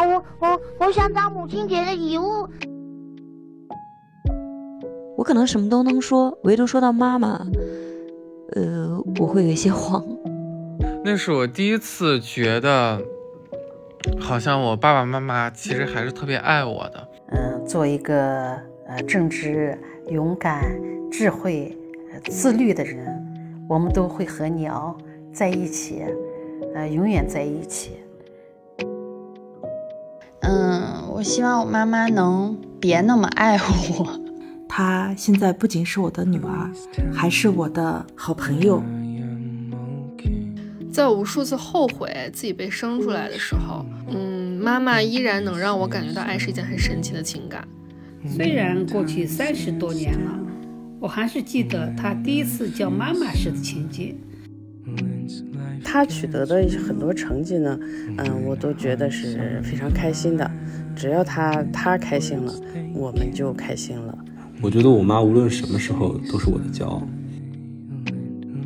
我我我想找母亲节的礼物。我可能什么都能说，唯独说到妈妈，呃，我会有一些慌。那是我第一次觉得，好像我爸爸妈妈其实还是特别爱我的。嗯，做一个呃正直、勇敢、智慧、自律的人，我们都会和你哦在一起，呃，永远在一起。嗯，我希望我妈妈能别那么爱我。她现在不仅是我的女儿，还是我的好朋友。在我无数次后悔自己被生出来的时候，嗯，妈妈依然能让我感觉到爱是一件很神奇的情感。虽然过去三十多年了，我还是记得她第一次叫妈妈时的情景。他取得的很多成绩呢，嗯，我都觉得是非常开心的。只要他他开心了，我们就开心了。我觉得我妈无论什么时候都是我的骄傲。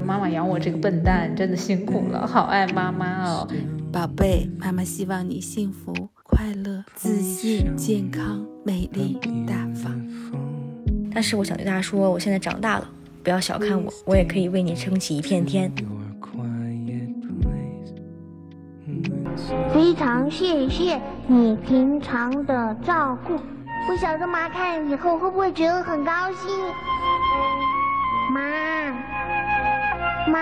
妈妈养我这个笨蛋真的辛苦了，好爱妈妈哦，宝贝，妈妈希望你幸福、快乐、自信、健康、美丽、大方。但是我想对她说，我现在长大了，不要小看我，我也可以为你撑起一片天。非常谢谢你平常的照顾，不晓得妈看以后会不会觉得很高兴？妈，妈，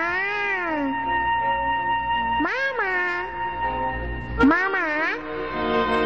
妈妈，妈妈。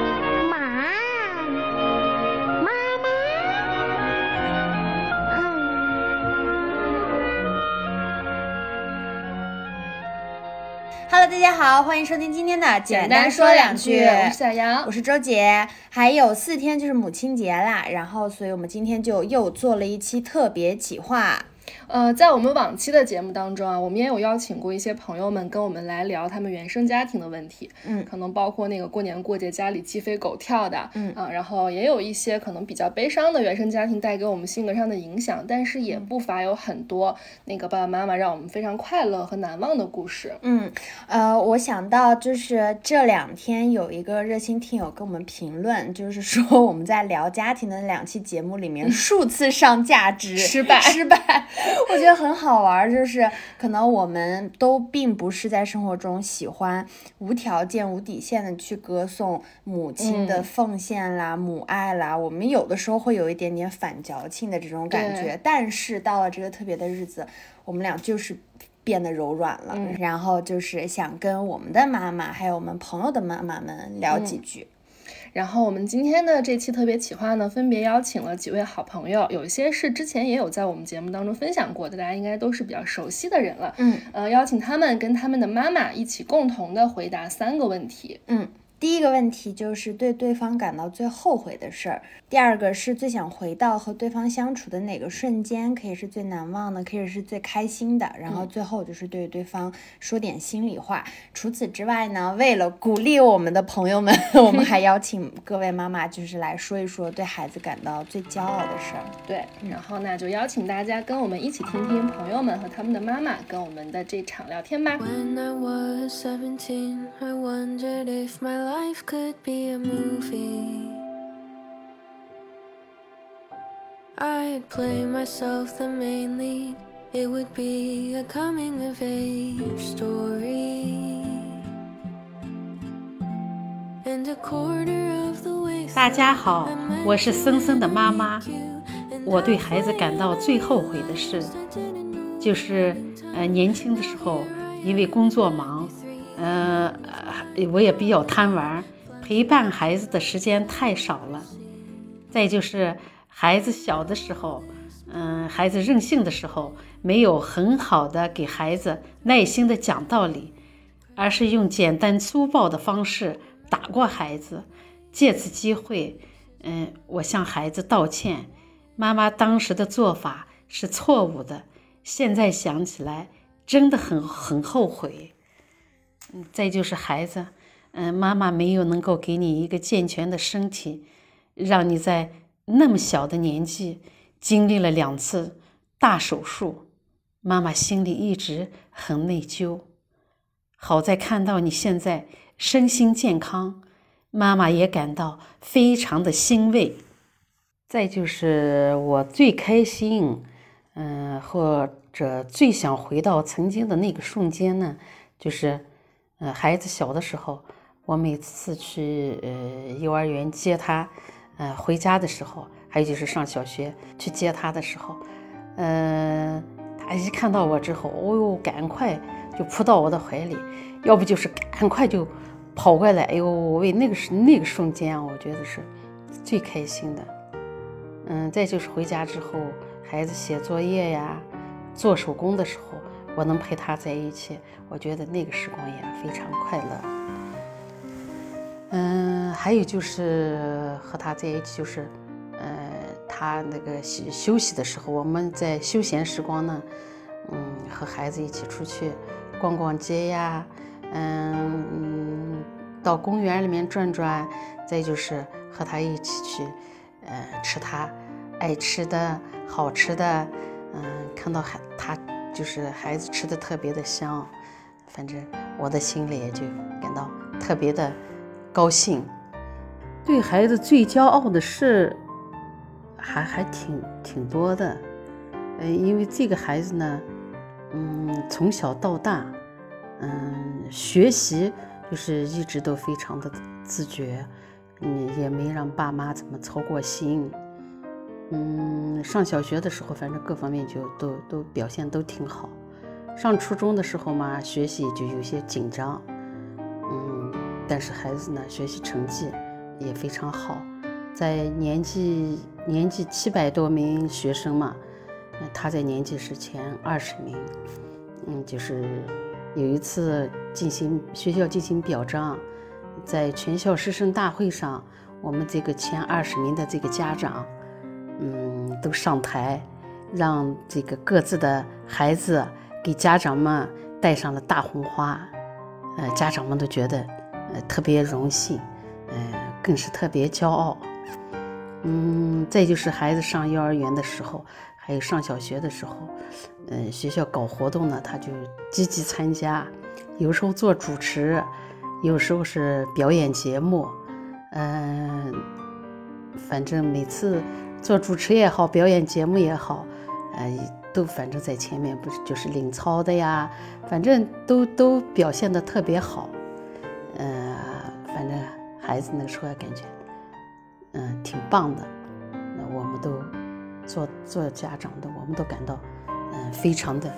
Hello，大家好，欢迎收听今天的简单说两句。我是小杨，我是周姐。还有四天就是母亲节啦，然后，所以我们今天就又做了一期特别企划。呃，在我们往期的节目当中啊，我们也有邀请过一些朋友们跟我们来聊他们原生家庭的问题，嗯，可能包括那个过年过节家里鸡飞狗跳的，嗯啊，然后也有一些可能比较悲伤的原生家庭带给我们性格上的影响，但是也不乏有很多那个爸爸妈妈让我们非常快乐和难忘的故事。嗯，呃，我想到就是这两天有一个热心听友跟我们评论，就是说我们在聊家庭的那两期节目里面数次上价值失败失败，我觉得很好玩，就是可能我们都并不是在生活中喜欢无条件、无底线的去歌颂母亲的奉献啦、母爱啦，我们有的时候会有一点点反矫情的这种感觉，但是到了这个特别的日子，我们俩就是变得柔软了，然后就是想跟我们的妈妈还有我们朋友的妈妈们聊几句。然后我们今天的这期特别企划呢，分别邀请了几位好朋友，有一些是之前也有在我们节目当中分享过的，大家应该都是比较熟悉的人了。嗯，呃，邀请他们跟他们的妈妈一起共同的回答三个问题。嗯，第一个问题就是对对方感到最后悔的事儿，第二个是最想回到和对方相处的哪个瞬间，可以是最难忘的，可以是最开心的，然后最后就是对对方说点心里话。除此之外呢，为了鼓励我们的朋友们，我们还邀请各位妈妈就是来说一说对孩子感到最骄傲的事儿。对，然后那就邀请大家跟我们一起听听朋友们和他们的妈妈跟我们的这场聊天吧。When I was 17, I wondered if my life could be a movie. I'd play myself the main lead. It would be a coming of age story. And a quarter of the way 大家好，我是森森的妈妈。我对孩子感到最后悔的事，就是呃年轻的时候因为工作忙，呃我也比较贪玩，陪伴孩子的时间太少了。再就是孩子小的时候，嗯、孩子任性的时候，没有很好的给孩子耐心的讲道理，而是用简单粗暴的方式打过孩子。借此机会，嗯、我向孩子道歉。妈妈当时的做法是错误的，现在想起来真的很很后悔。嗯，再就是孩子，嗯、妈妈没有能够给你一个健全的身体，让你在那么小的年纪经历了两次大手术，妈妈心里一直很内疚。好在看到你现在身心健康，妈妈也感到非常的欣慰。再就是我最开心，嗯，或者最想回到曾经的那个瞬间呢，就是，呃，孩子小的时候，我每次去呃幼儿园接他，呃回家的时候，还有就是上小学去接他的时候，嗯，他一看到我之后，哦哟，赶快就扑到我的怀里，要不就是赶快就跑过来，哎呦喂，那个是那个瞬间，我觉得是最开心的。嗯，再就是回家之后，孩子写作业呀、做手工的时候，我能陪他在一起，我觉得那个时光也非常快乐。嗯，还有就是和他在一起，就是呃，他那个休休息的时候，我们在休闲时光呢，嗯，和孩子一起出去逛逛街呀，嗯，到公园里面转转，再就是和他一起去。呃，吃他爱吃的好吃的，嗯，看到孩他就是孩子吃的特别的香，反正我的心里也就感到特别的高兴。对孩子最骄傲的事，还还挺挺多的，嗯，因为这个孩子呢，嗯，从小到大，嗯，学习就是一直都非常的自觉。嗯，也没让爸妈怎么操过心。嗯，上小学的时候，反正各方面就都都表现都挺好。上初中的时候嘛，学习就有些紧张。嗯，但是孩子呢，学习成绩也非常好，在年级年级七百多名学生嘛，他在年级是前二十名。嗯，就是有一次进行学校进行表彰。在全校师生大会上，我们这个前二十名的这个家长，嗯，都上台，让这个各自的孩子给家长们戴上了大红花，呃，家长们都觉得呃特别荣幸，呃，更是特别骄傲。嗯，再就是孩子上幼儿园的时候，还有上小学的时候，嗯，学校搞活动呢，他就积极参加，有时候做主持。有时候是表演节目，嗯，反正每次做主持也好，表演节目也好，呃，都反正在前面不是就是领操的呀，反正都都表现的特别好，嗯，反正孩子那时候感觉，嗯，挺棒的，那我们都做做家长的，我们都感到嗯非常的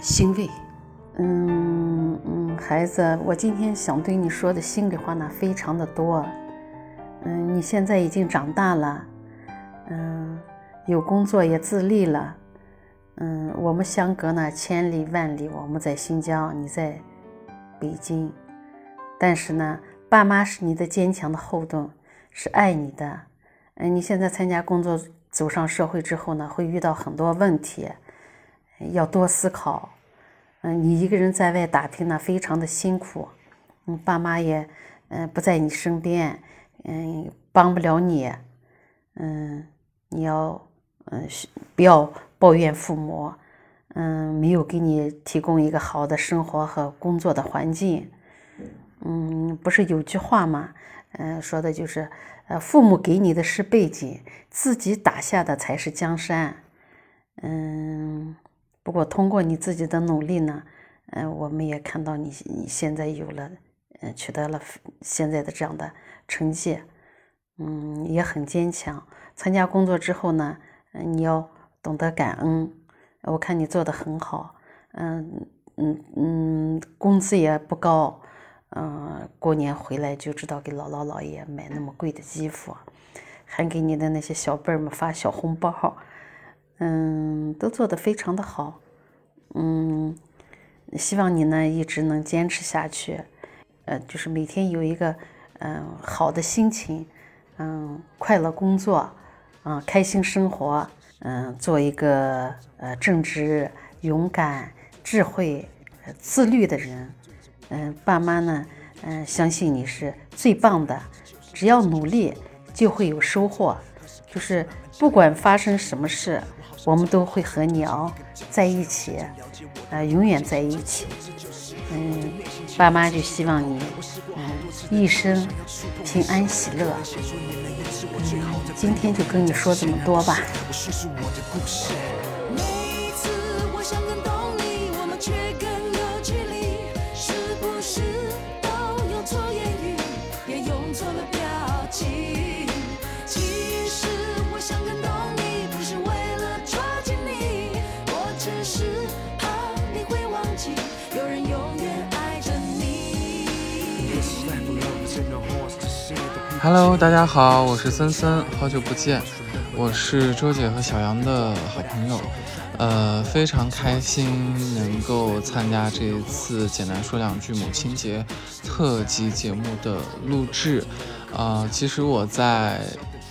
欣慰。嗯嗯，孩子，我今天想对你说的心里话呢，非常的多。嗯，你现在已经长大了，嗯，有工作也自立了。嗯，我们相隔呢千里万里，我们在新疆，你在北京。但是呢，爸妈是你的坚强的后盾，是爱你的。嗯，你现在参加工作，走上社会之后呢，会遇到很多问题，要多思考。嗯，你一个人在外打拼呢，非常的辛苦，嗯，爸妈也，嗯，不在你身边，嗯，帮不了你，嗯，你要，嗯，不要抱怨父母，嗯，没有给你提供一个好的生活和工作的环境，嗯，不是有句话吗？嗯，说的就是，呃，父母给你的是背景，自己打下的才是江山，嗯。不过，通过你自己的努力呢，嗯，我们也看到你你现在有了，嗯，取得了现在的这样的成绩，嗯，也很坚强。参加工作之后呢，嗯，你要懂得感恩。我看你做的很好，嗯嗯嗯，工资也不高，嗯，过年回来就知道给姥姥姥爷买那么贵的衣服，还给你的那些小辈儿们发小红包。嗯，都做得非常的好，嗯，希望你呢一直能坚持下去，呃，就是每天有一个嗯好的心情，嗯，快乐工作，嗯，开心生活，嗯，做一个呃正直、勇敢、智慧、自律的人，嗯，爸妈呢，嗯，相信你是最棒的，只要努力就会有收获，就是不管发生什么事。我们都会和你哦在一起，呃，永远在一起。嗯，爸妈就希望你，嗯，一生平安喜乐。今天就跟你说这么多吧。Hello，大家好，我是森森，好久不见。我是周姐和小杨的好朋友，呃，非常开心能够参加这一次《简单说两句》母亲节特辑节目的录制。啊，其实我在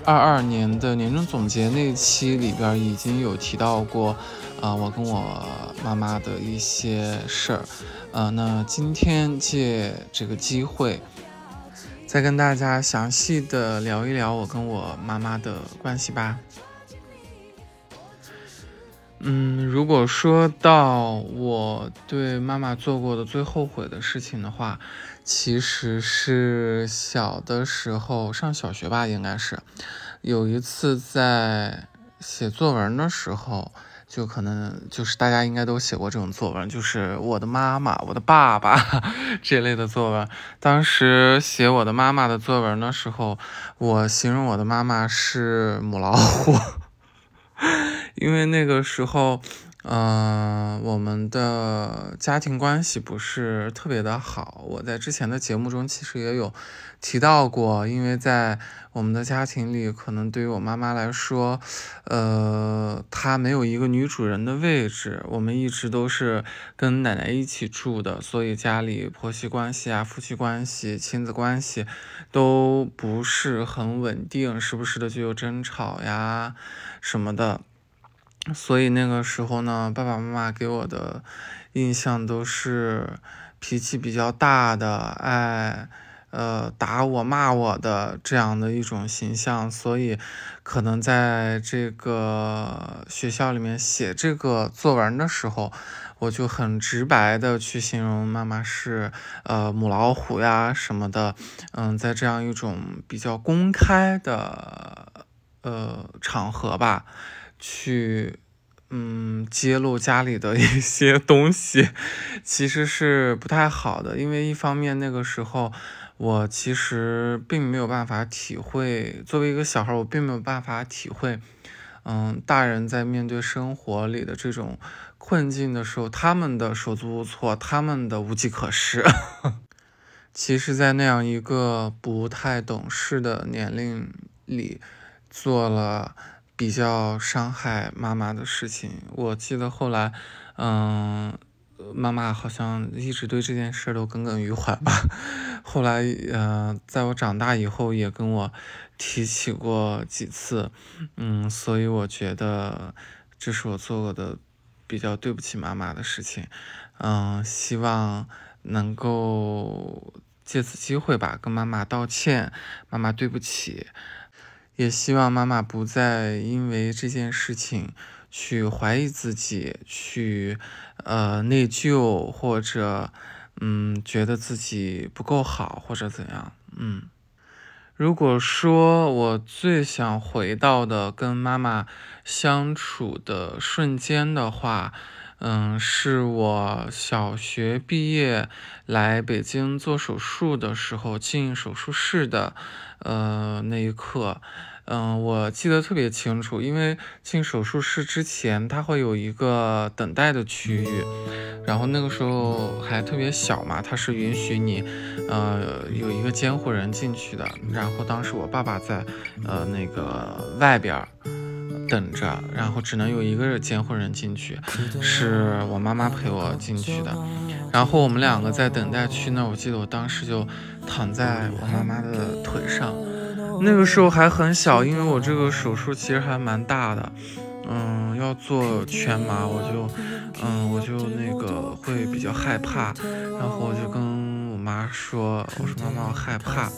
二二年的年终总结那期里边已经有提到过，啊，我跟我妈妈的一些事儿。呃，那今天借这个机会。再跟大家详细的聊一聊我跟我妈妈的关系吧。嗯，如果说到我对妈妈做过的最后悔的事情的话，其实是小的时候上小学吧，应该是有一次在写作文的时候。就可能就是大家应该都写过这种作文，就是我的妈妈、我的爸爸 这类的作文。当时写我的妈妈的作文的时候，我形容我的妈妈是母老虎，因为那个时候。嗯，我们的家庭关系不是特别的好。我在之前的节目中其实也有提到过，因为在我们的家庭里，可能对于我妈妈来说，呃，她没有一个女主人的位置。我们一直都是跟奶奶一起住的，所以家里婆媳关系啊、夫妻关系、亲子关系都不是很稳定，时不时的就有争吵呀什么的。所以那个时候呢，爸爸妈妈给我的印象都是脾气比较大的，爱呃打我骂我的这样的一种形象。所以可能在这个学校里面写这个作文的时候，我就很直白的去形容妈妈是呃母老虎呀什么的。嗯，在这样一种比较公开的呃场合吧。去，嗯，揭露家里的一些东西，其实是不太好的。因为一方面那个时候，我其实并没有办法体会，作为一个小孩，我并没有办法体会，嗯，大人在面对生活里的这种困境的时候，他们的手足无措，他们的无计可施。其实，在那样一个不太懂事的年龄里，做了。比较伤害妈妈的事情，我记得后来，嗯，妈妈好像一直对这件事都耿耿于怀吧。后来，嗯，在我长大以后也跟我提起过几次，嗯，所以我觉得这是我做过的比较对不起妈妈的事情，嗯，希望能够借此机会吧，跟妈妈道歉，妈妈对不起。也希望妈妈不再因为这件事情去怀疑自己，去呃内疚，或者嗯觉得自己不够好，或者怎样。嗯，如果说我最想回到的跟妈妈相处的瞬间的话，嗯，是我小学毕业来北京做手术的时候进手术室的。呃，那一刻，嗯，我记得特别清楚，因为进手术室之前，他会有一个等待的区域，然后那个时候还特别小嘛，他是允许你，呃，有一个监护人进去的。然后当时我爸爸在，呃，那个外边等着，然后只能有一个监护人进去，是我妈妈陪我进去的。然后我们两个在等待区那，我记得我当时就。躺在我妈妈的腿上，那个时候还很小，因为我这个手术其实还蛮大的，嗯，要做全麻，我就，嗯，我就那个会比较害怕，然后我就跟妈说，我说妈妈我害怕，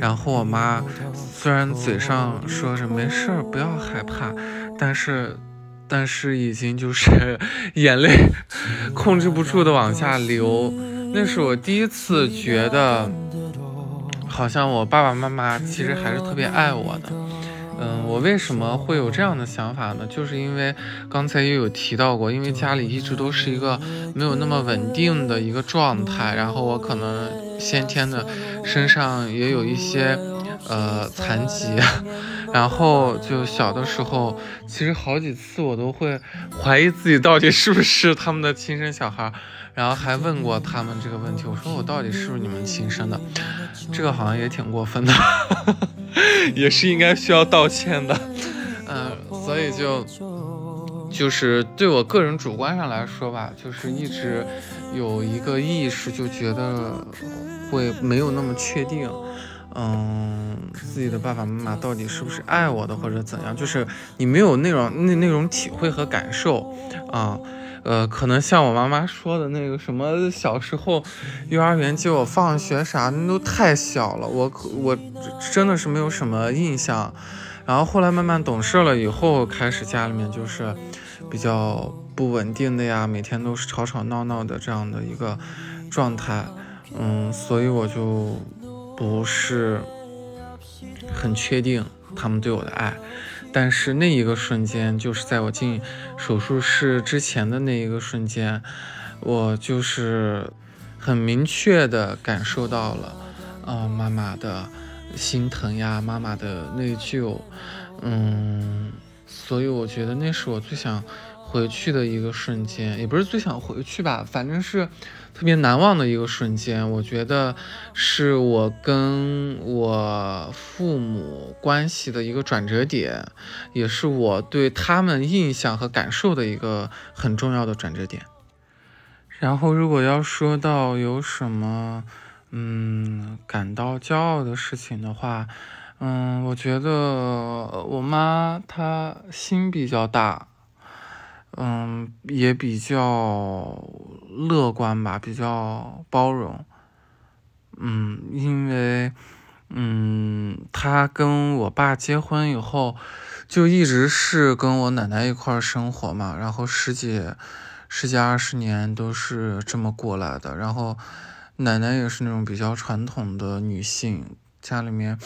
然后我妈虽然嘴上说着没事儿，不要害怕，但是但是已经就是 眼泪控制不住的往下流。那是我第一次觉得，好像我爸爸妈妈其实还是特别爱我的。嗯，我为什么会有这样的想法呢？就是因为刚才也有提到过，因为家里一直都是一个没有那么稳定的一个状态，然后我可能先天的身上也有一些呃残疾，然后就小的时候，其实好几次我都会怀疑自己到底是不是他们的亲生小孩。然后还问过他们这个问题，我说我到底是不是你们亲生的？这个好像也挺过分的，也是应该需要道歉的。嗯，所以就就是对我个人主观上来说吧，就是一直有一个意识，就觉得会没有那么确定，嗯，自己的爸爸妈妈到底是不是爱我的或者怎样，就是你没有那种那那种体会和感受啊。呃，可能像我妈妈说的那个什么，小时候幼儿园接我放学啥，那都太小了，我我真的是没有什么印象。然后后来慢慢懂事了以后，开始家里面就是比较不稳定的呀，每天都是吵吵闹闹的这样的一个状态，嗯，所以我就不是很确定他们对我的爱。但是那一个瞬间，就是在我进手术室之前的那一个瞬间，我就是很明确的感受到了，啊，妈妈的心疼呀，妈妈的内疚，嗯，所以我觉得那是我最想回去的一个瞬间，也不是最想回去吧，反正是。特别难忘的一个瞬间，我觉得是我跟我父母关系的一个转折点，也是我对他们印象和感受的一个很重要的转折点。然后，如果要说到有什么，嗯，感到骄傲的事情的话，嗯，我觉得我妈她心比较大。嗯，也比较乐观吧，比较包容。嗯，因为，嗯，他跟我爸结婚以后，就一直是跟我奶奶一块儿生活嘛，然后十几、十几二十年都是这么过来的。然后，奶奶也是那种比较传统的女性，家里面。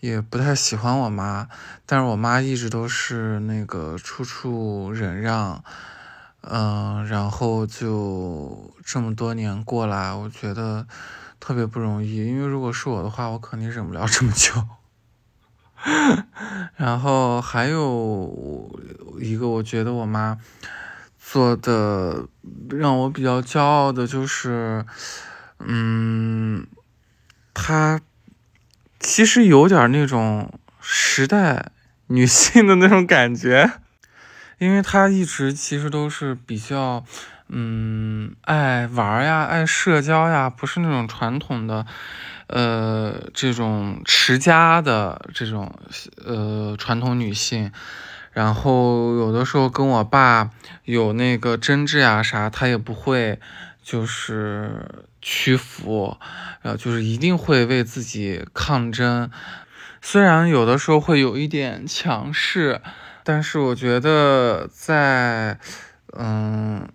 也不太喜欢我妈，但是我妈一直都是那个处处忍让，嗯，然后就这么多年过来，我觉得特别不容易，因为如果是我的话，我肯定忍不了这么久。然后还有一个，我觉得我妈做的让我比较骄傲的就是，嗯，她。其实有点那种时代女性的那种感觉，因为她一直其实都是比较，嗯，爱玩呀，爱社交呀，不是那种传统的，呃，这种持家的这种，呃，传统女性。然后有的时候跟我爸有那个争执呀啥，她也不会，就是。屈服，然后就是一定会为自己抗争，虽然有的时候会有一点强势，但是我觉得在，嗯，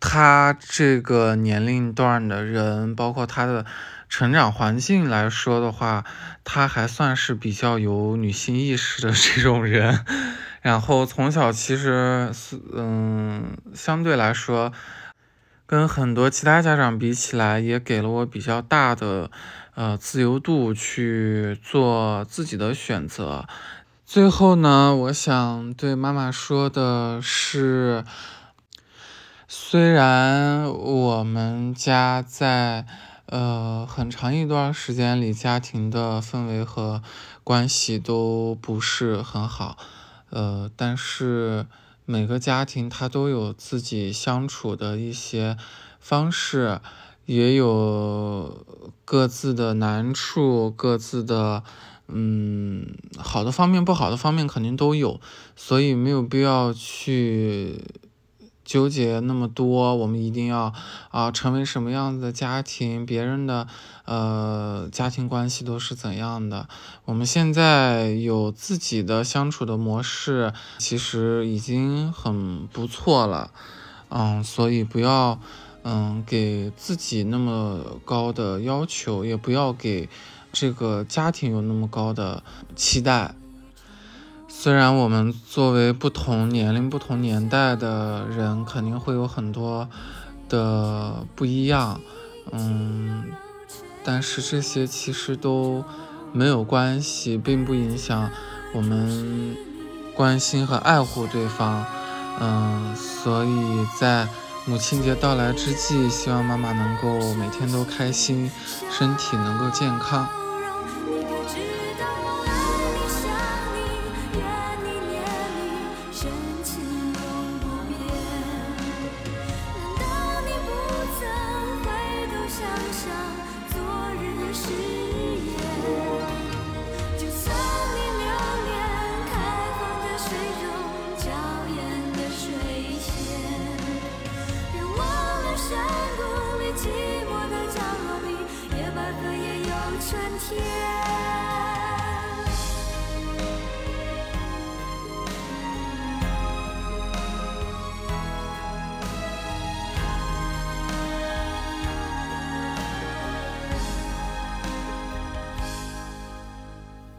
他这个年龄段的人，包括他的成长环境来说的话，他还算是比较有女性意识的这种人，然后从小其实是，嗯，相对来说。跟很多其他家长比起来，也给了我比较大的呃自由度去做自己的选择。最后呢，我想对妈妈说的是，虽然我们家在呃很长一段时间里，家庭的氛围和关系都不是很好，呃，但是。每个家庭他都有自己相处的一些方式，也有各自的难处，各自的嗯好的方面，不好的方面肯定都有，所以没有必要去纠结那么多，我们一定要啊成为什么样子的家庭，别人的呃家庭关系都是怎样的。我们现在有自己的相处的模式，其实已经很不错了。嗯，所以不要嗯给自己那么高的要求，也不要给这个家庭有那么高的期待。虽然我们作为不同年龄、不同年代的人，肯定会有很多的不一样，嗯，但是这些其实都没有关系，并不影响我们关心和爱护对方，嗯，所以在母亲节到来之际，希望妈妈能够每天都开心，身体能够健康。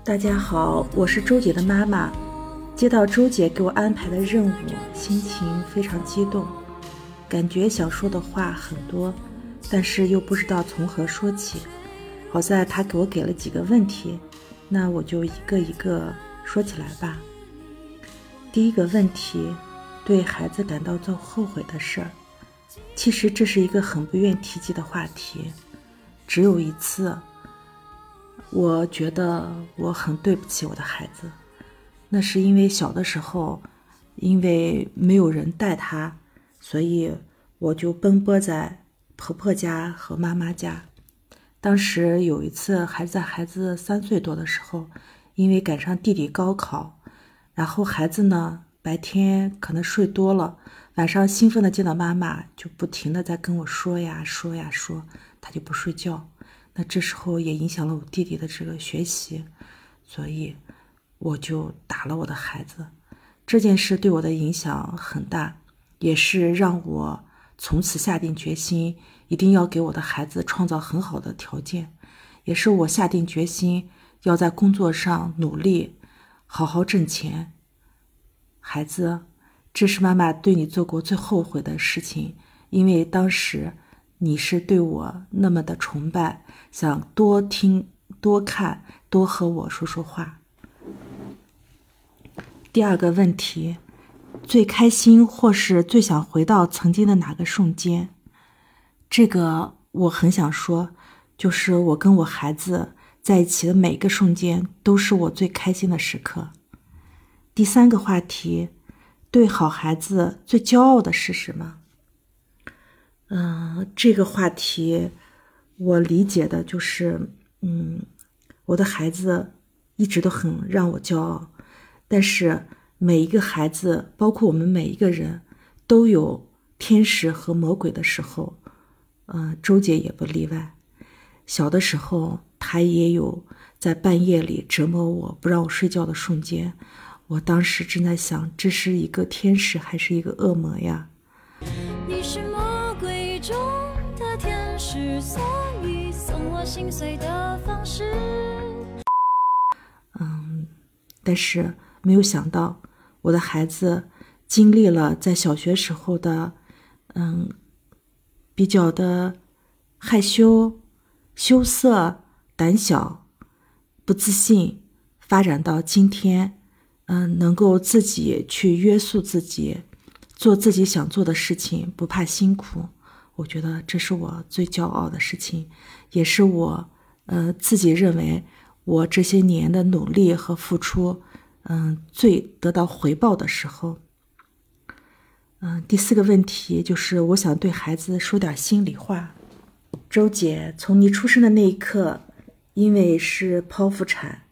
大家好，我是周姐的妈妈。接到周姐给我安排的任务，心情非常激动，感觉想说的话很多，但是又不知道从何说起。好在他给我给了几个问题，那我就一个一个说起来吧。第一个问题，对孩子感到最后悔的事儿，其实这是一个很不愿提及的话题。只有一次。我觉得我很对不起我的孩子，那是因为小的时候，因为没有人带他，所以我就奔波在婆婆家和妈妈家。当时有一次还在孩子三岁多的时候，因为赶上弟弟高考，然后孩子呢白天可能睡多了，晚上兴奋的见到妈妈就不停的在跟我说呀说呀说，他就不睡觉。那这时候也影响了我弟弟的这个学习，所以我就打了我的孩子。这件事对我的影响很大，也是让我从此下定决心，一定要给我的孩子创造很好的条件。也是我下定决心要在工作上努力，好好挣钱。孩子，这是妈妈对你做过最后悔的事情，因为当时你是对我那么的崇拜。想多听、多看、多和我说说话。第二个问题，最开心或是最想回到曾经的哪个瞬间？这个我很想说，就是我跟我孩子在一起的每个瞬间都是我最开心的时刻。第三个话题，对好孩子最骄傲的是什么？嗯，这个话题。我理解的就是，嗯，我的孩子一直都很让我骄傲，但是每一个孩子，包括我们每一个人，都有天使和魔鬼的时候，嗯，周姐也不例外。小的时候，她也有在半夜里折磨我不让我睡觉的瞬间，我当时正在想，这是一个天使还是一个恶魔呀？你是魔鬼中的天使。所以送我心碎的方式。嗯，但是没有想到，我的孩子经历了在小学时候的，嗯，比较的害羞、羞涩、胆小、不自信，发展到今天，嗯，能够自己去约束自己，做自己想做的事情，不怕辛苦。我觉得这是我最骄傲的事情，也是我，呃，自己认为我这些年的努力和付出，嗯，最得到回报的时候。嗯，第四个问题就是我想对孩子说点心里话。周姐，从你出生的那一刻，因为是剖腹产，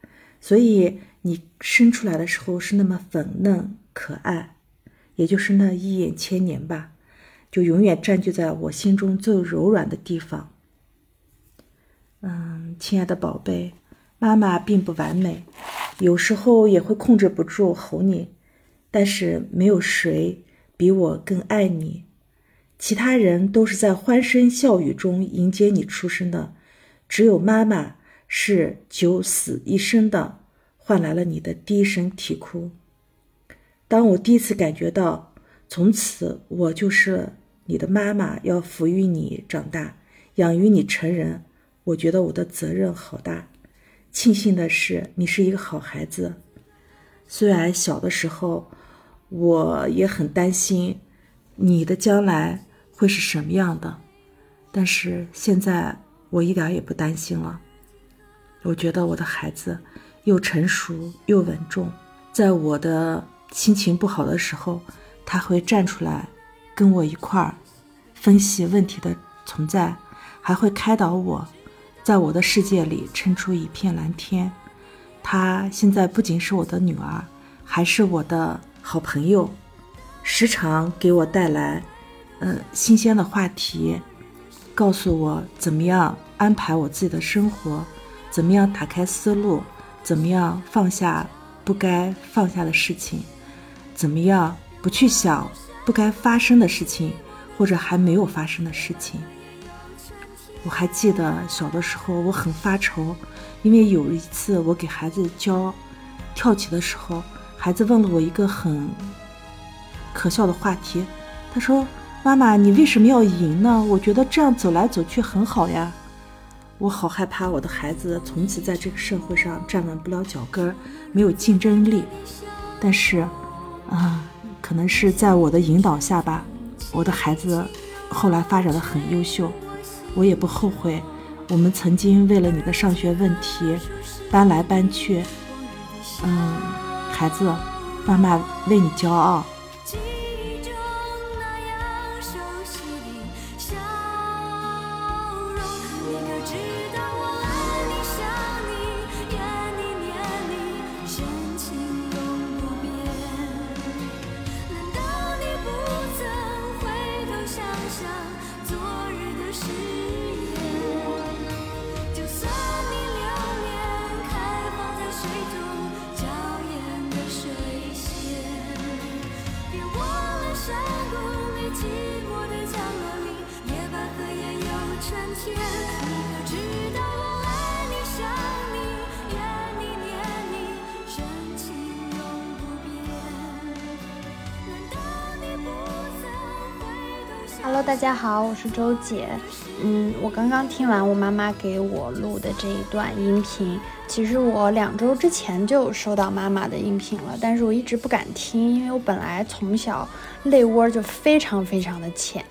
所以你生出来的时候是那么粉嫩可爱，也就是那一眼千年吧，就永远占据在我心中最柔软的地方。嗯，亲爱的宝贝，妈妈并不完美，有时候也会控制不住吼你，但是没有谁比我更爱你。其他人都是在欢声笑语中迎接你出生的，只有妈妈是九死一生的，换来了你的第一声啼哭。当我第一次感觉到，从此我就是你的妈妈，要抚育你长大，养育你成人。我觉得我的责任好大，庆幸的是你是一个好孩子。虽然小的时候我也很担心你的将来会是什么样的，但是现在我一点也不担心了。我觉得我的孩子又成熟又稳重，在我的心情不好的时候，他会站出来跟我一块儿分析问题的存在，还会开导我。在我的世界里撑出一片蓝天。她现在不仅是我的女儿，还是我的好朋友，时常给我带来，呃，新鲜的话题，告诉我怎么样安排我自己的生活，怎么样打开思路，怎么样放下不该放下的事情，怎么样不去想不该发生的事情，或者还没有发生的事情。我还记得小的时候，我很发愁，因为有一次我给孩子教跳起的时候，孩子问了我一个很可笑的话题，他说：“妈妈，你为什么要赢呢？我觉得这样走来走去很好呀。”我好害怕我的孩子从此在这个社会上站稳不了脚跟，没有竞争力。但是，啊，可能是在我的引导下吧，我的孩子后来发展的很优秀。我也不后悔，我们曾经为了你的上学问题搬来搬去。嗯，孩子，妈妈为你骄傲。好，我是周姐。嗯，我刚刚听完我妈妈给我录的这一段音频。其实我两周之前就收到妈妈的音频了，但是我一直不敢听，因为我本来从小泪窝就非常非常的浅，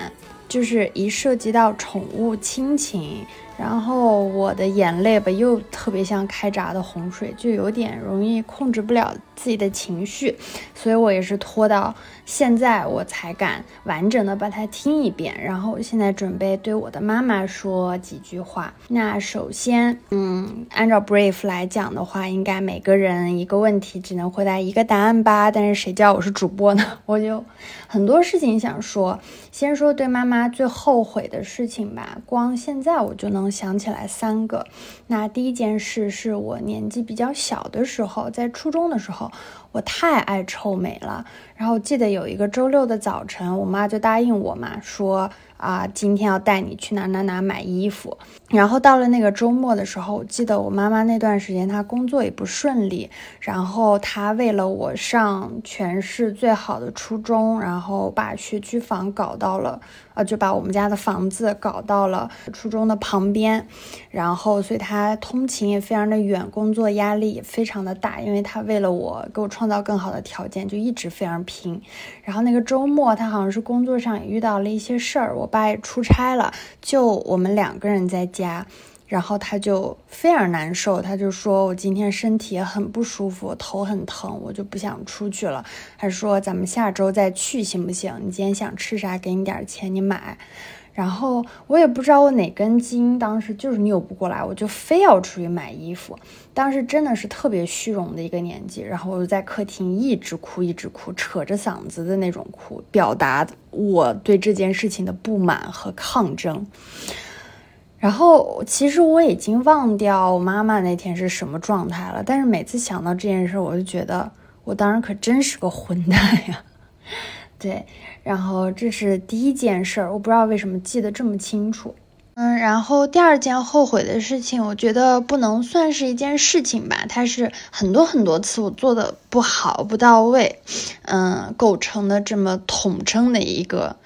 就是一涉及到宠物亲情。然后我的眼泪吧，又特别像开闸的洪水，就有点容易控制不了自己的情绪，所以我也是拖到现在我才敢完整的把它听一遍。然后现在准备对我的妈妈说几句话。那首先，嗯，按照 brief 来讲的话，应该每个人一个问题只能回答一个答案吧？但是谁叫我是主播呢？我就很多事情想说。先说对妈妈最后悔的事情吧，光现在我就能。能想起来三个。那第一件事是我年纪比较小的时候，在初中的时候，我太爱臭美了。然后记得有一个周六的早晨，我妈就答应我嘛，说。啊，今天要带你去哪哪哪买衣服，然后到了那个周末的时候，我记得我妈妈那段时间她工作也不顺利，然后她为了我上全市最好的初中，然后把学区房搞到了，呃，就把我们家的房子搞到了初中的旁边，然后所以她通勤也非常的远，工作压力也非常的大，因为她为了我给我创造更好的条件，就一直非常拼。然后那个周末，她好像是工作上也遇到了一些事儿，我。爸也出差了，就我们两个人在家，然后他就非常难受，他就说我今天身体很不舒服，头很疼，我就不想出去了。他说咱们下周再去行不行？你今天想吃啥，给你点钱，你买。然后我也不知道我哪根筋当时就是扭不过来，我就非要出去买衣服。当时真的是特别虚荣的一个年纪，然后我就在客厅一直哭，一直哭，扯着嗓子的那种哭，表达我对这件事情的不满和抗争。然后其实我已经忘掉我妈妈那天是什么状态了，但是每次想到这件事，我就觉得我当时可真是个混蛋呀。对，然后这是第一件事，我不知道为什么记得这么清楚。嗯，然后第二件后悔的事情，我觉得不能算是一件事情吧，它是很多很多次我做的不好、不到位，嗯，构成的这么统称的一个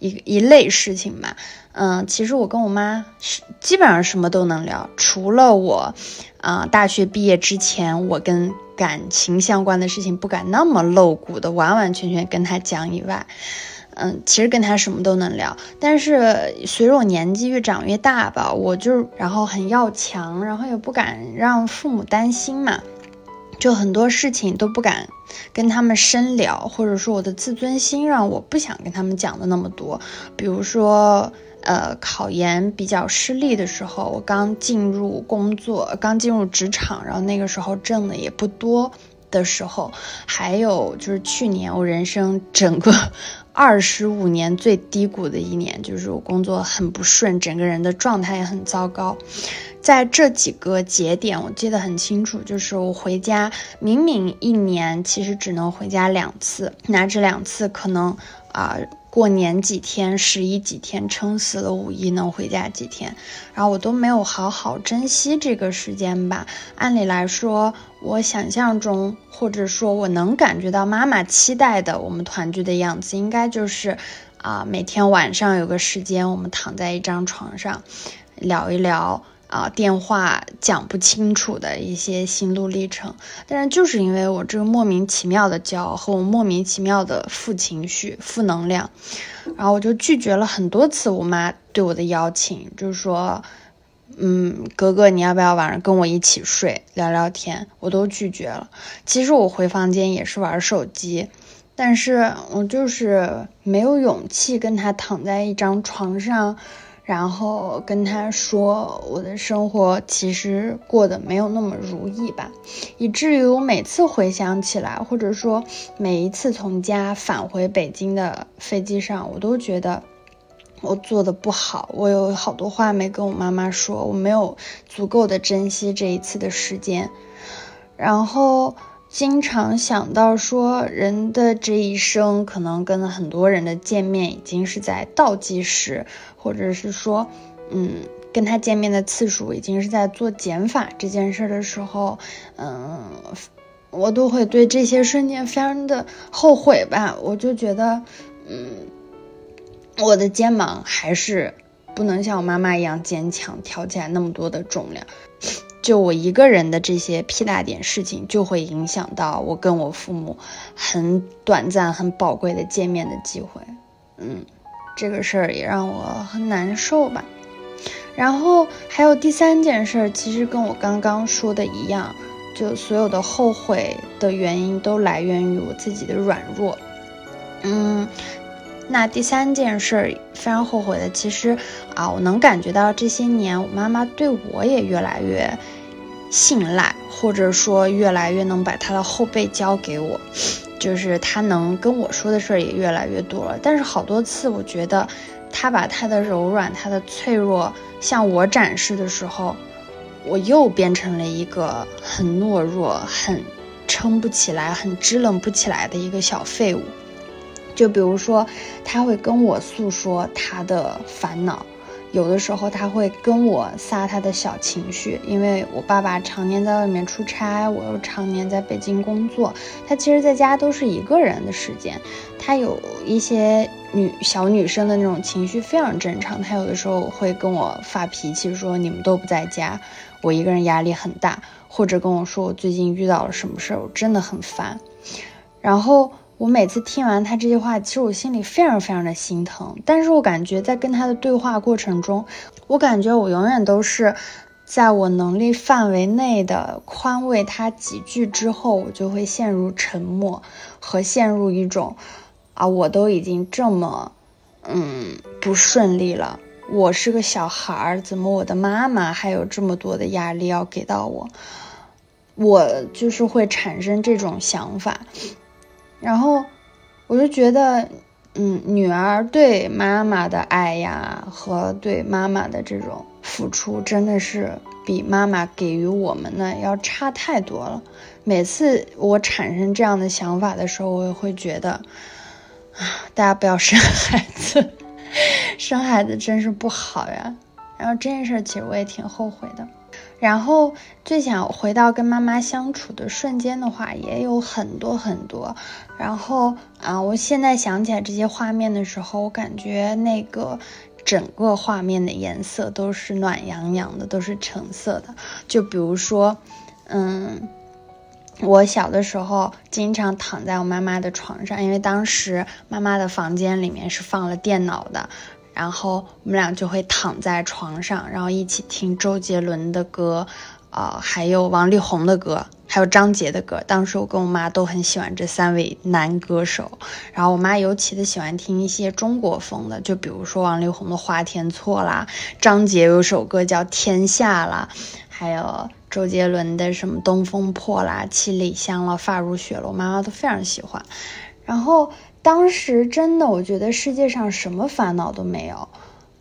一一类事情吧。嗯，其实我跟我妈是基本上什么都能聊，除了我，啊，大学毕业之前我跟感情相关的事情不敢那么露骨的完完全全跟她讲以外。嗯，其实跟他什么都能聊，但是随着我年纪越长越大吧，我就然后很要强，然后也不敢让父母担心嘛，就很多事情都不敢跟他们深聊，或者说我的自尊心让我不想跟他们讲的那么多。比如说，呃，考研比较失利的时候，我刚进入工作，刚进入职场，然后那个时候挣的也不多的时候，还有就是去年我人生整个。二十五年最低谷的一年，就是我工作很不顺，整个人的状态也很糟糕。在这几个节点，我记得很清楚，就是我回家，明明一年其实只能回家两次，那这两次可能啊。过年几天，十一几天，撑死了五一能回家几天，然后我都没有好好珍惜这个时间吧。按理来说，我想象中或者说我能感觉到妈妈期待的我们团聚的样子，应该就是啊，每天晚上有个时间，我们躺在一张床上，聊一聊。啊，电话讲不清楚的一些心路历程，但是就是因为我这个莫名其妙的骄傲和我莫名其妙的负情绪、负能量，然后我就拒绝了很多次我妈对我的邀请，就是说，嗯，格格你要不要晚上跟我一起睡聊聊天？我都拒绝了。其实我回房间也是玩手机，但是我就是没有勇气跟他躺在一张床上。然后跟他说，我的生活其实过得没有那么如意吧，以至于我每次回想起来，或者说每一次从家返回北京的飞机上，我都觉得我做的不好，我有好多话没跟我妈妈说，我没有足够的珍惜这一次的时间，然后。经常想到说，人的这一生可能跟很多人的见面已经是在倒计时，或者是说，嗯，跟他见面的次数已经是在做减法这件事的时候，嗯，我都会对这些瞬间非常的后悔吧。我就觉得，嗯，我的肩膀还是不能像我妈妈一样坚强，挑起来那么多的重量。就我一个人的这些屁大点事情，就会影响到我跟我父母很短暂、很宝贵的见面的机会。嗯，这个事儿也让我很难受吧。然后还有第三件事，其实跟我刚刚说的一样，就所有的后悔的原因都来源于我自己的软弱。嗯，那第三件事非常后悔的，其实啊，我能感觉到这些年我妈妈对我也越来越。信赖，或者说越来越能把她的后背交给我，就是他能跟我说的事儿也越来越多了。但是好多次，我觉得他把他的柔软、他的脆弱向我展示的时候，我又变成了一个很懦弱、很撑不起来、很支棱不起来的一个小废物。就比如说，他会跟我诉说他的烦恼。有的时候他会跟我撒他的小情绪，因为我爸爸常年在外面出差，我又常年在北京工作，他其实在家都是一个人的时间，他有一些女小女生的那种情绪非常正常，他有的时候会跟我发脾气，说你们都不在家，我一个人压力很大，或者跟我说我最近遇到了什么事儿，我真的很烦，然后。我每次听完他这些话，其实我心里非常非常的心疼。但是我感觉在跟他的对话过程中，我感觉我永远都是在我能力范围内的宽慰他几句之后，我就会陷入沉默和陷入一种啊，我都已经这么嗯，不顺利了。我是个小孩儿，怎么我的妈妈还有这么多的压力要给到我？我就是会产生这种想法，然后我就觉得，嗯，女儿对妈妈的爱呀，和对妈妈的这种付出，真的是比妈妈给予我们的要差太多了。每次我产生这样的想法的时候，我也会觉得，啊，大家不要生孩子。生孩子真是不好呀，然后这件事其实我也挺后悔的。然后最想回到跟妈妈相处的瞬间的话，也有很多很多。然后啊，我现在想起来这些画面的时候，我感觉那个整个画面的颜色都是暖洋洋的，都是橙色的。就比如说，嗯。我小的时候经常躺在我妈妈的床上，因为当时妈妈的房间里面是放了电脑的，然后我们俩就会躺在床上，然后一起听周杰伦的歌，呃，还有王力宏的歌，还有张杰的歌。当时我跟我妈都很喜欢这三位男歌手，然后我妈尤其的喜欢听一些中国风的，就比如说王力宏的《花田错》啦，张杰有首歌叫《天下》啦，还有。周杰伦的什么《东风破》啦，《七里香》了，《发如雪》了，我妈妈都非常喜欢。然后当时真的，我觉得世界上什么烦恼都没有，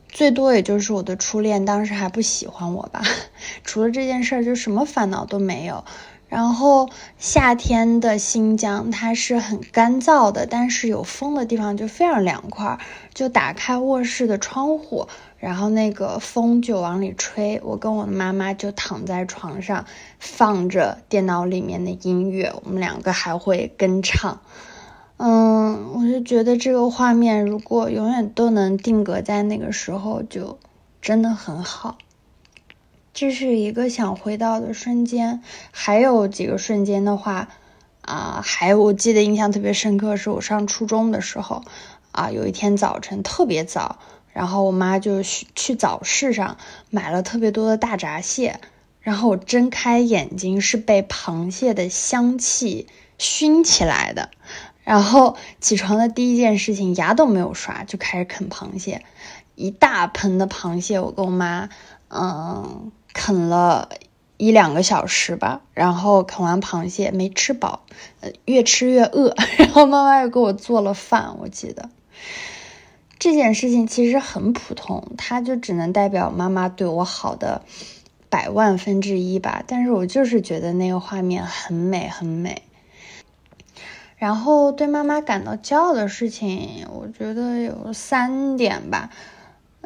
最多也就是我的初恋当时还不喜欢我吧。除了这件事儿，就什么烦恼都没有。然后夏天的新疆，它是很干燥的，但是有风的地方就非常凉快。就打开卧室的窗户。然后那个风就往里吹，我跟我的妈妈就躺在床上，放着电脑里面的音乐，我们两个还会跟唱。嗯，我就觉得这个画面如果永远都能定格在那个时候，就真的很好。这是一个想回到的瞬间，还有几个瞬间的话，啊，还我记得印象特别深刻，是我上初中的时候，啊，有一天早晨特别早。然后我妈就去去早市上买了特别多的大闸蟹，然后我睁开眼睛是被螃蟹的香气熏起来的，然后起床的第一件事情牙都没有刷就开始啃螃蟹，一大盆的螃蟹，我跟我妈嗯啃了一两个小时吧，然后啃完螃蟹没吃饱，呃越吃越饿，然后妈妈又给我做了饭，我记得。这件事情其实很普通，它就只能代表妈妈对我好的百万分之一吧。但是我就是觉得那个画面很美，很美。然后对妈妈感到骄傲的事情，我觉得有三点吧。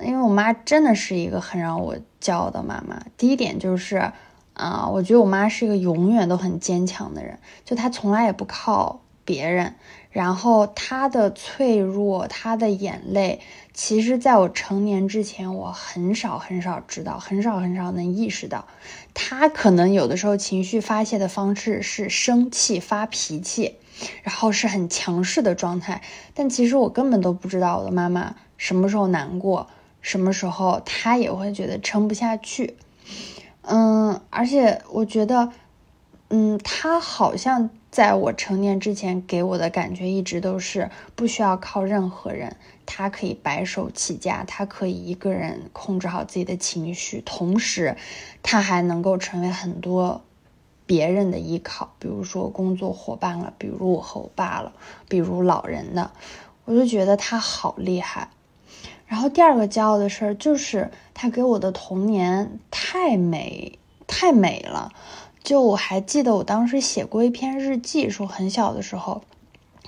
因为我妈真的是一个很让我骄傲的妈妈。第一点就是，啊，我觉得我妈是一个永远都很坚强的人，就她从来也不靠别人。然后她的脆弱，她的眼泪，其实在我成年之前，我很少很少知道，很少很少能意识到，他可能有的时候情绪发泄的方式是生气、发脾气，然后是很强势的状态。但其实我根本都不知道我的妈妈什么时候难过，什么时候她也会觉得撑不下去。嗯，而且我觉得，嗯，他好像。在我成年之前，给我的感觉一直都是不需要靠任何人，他可以白手起家，他可以一个人控制好自己的情绪，同时，他还能够成为很多别人的依靠，比如说工作伙伴了，比如我和我爸了，比如老人的，我就觉得他好厉害。然后第二个骄傲的事儿就是他给我的童年太美，太美了。就我还记得，我当时写过一篇日记，说很小的时候，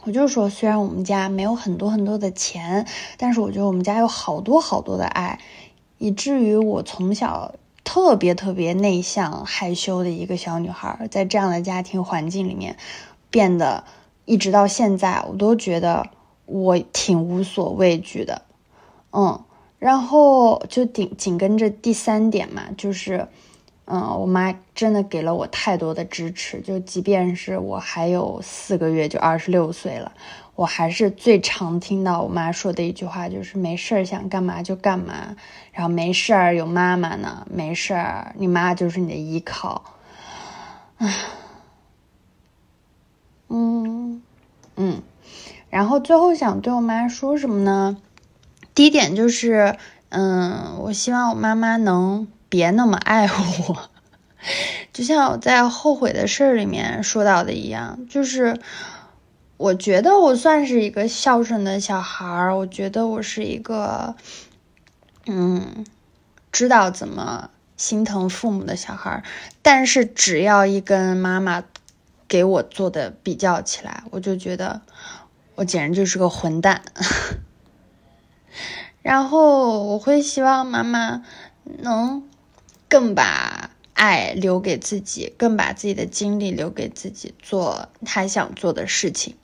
我就说，虽然我们家没有很多很多的钱，但是我觉得我们家有好多好多的爱，以至于我从小特别特别内向害羞的一个小女孩，在这样的家庭环境里面，变得一直到现在，我都觉得我挺无所畏惧的，嗯，然后就紧紧跟着第三点嘛，就是。嗯，我妈真的给了我太多的支持，就即便是我还有四个月就二十六岁了，我还是最常听到我妈说的一句话，就是没事儿想干嘛就干嘛，然后没事儿有妈妈呢，没事儿你妈就是你的依靠。唉，嗯嗯，然后最后想对我妈说什么呢？第一点就是，嗯，我希望我妈妈能别那么爱我，就像我在后悔的事儿里面说到的一样，就是我觉得我算是一个孝顺的小孩儿，我觉得我是一个，嗯，知道怎么心疼父母的小孩儿，但是只要一跟妈妈给我做的比较起来，我就觉得我简直就是个混蛋。然后我会希望妈妈能更把爱留给自己，更把自己的精力留给自己，做她想做的事情。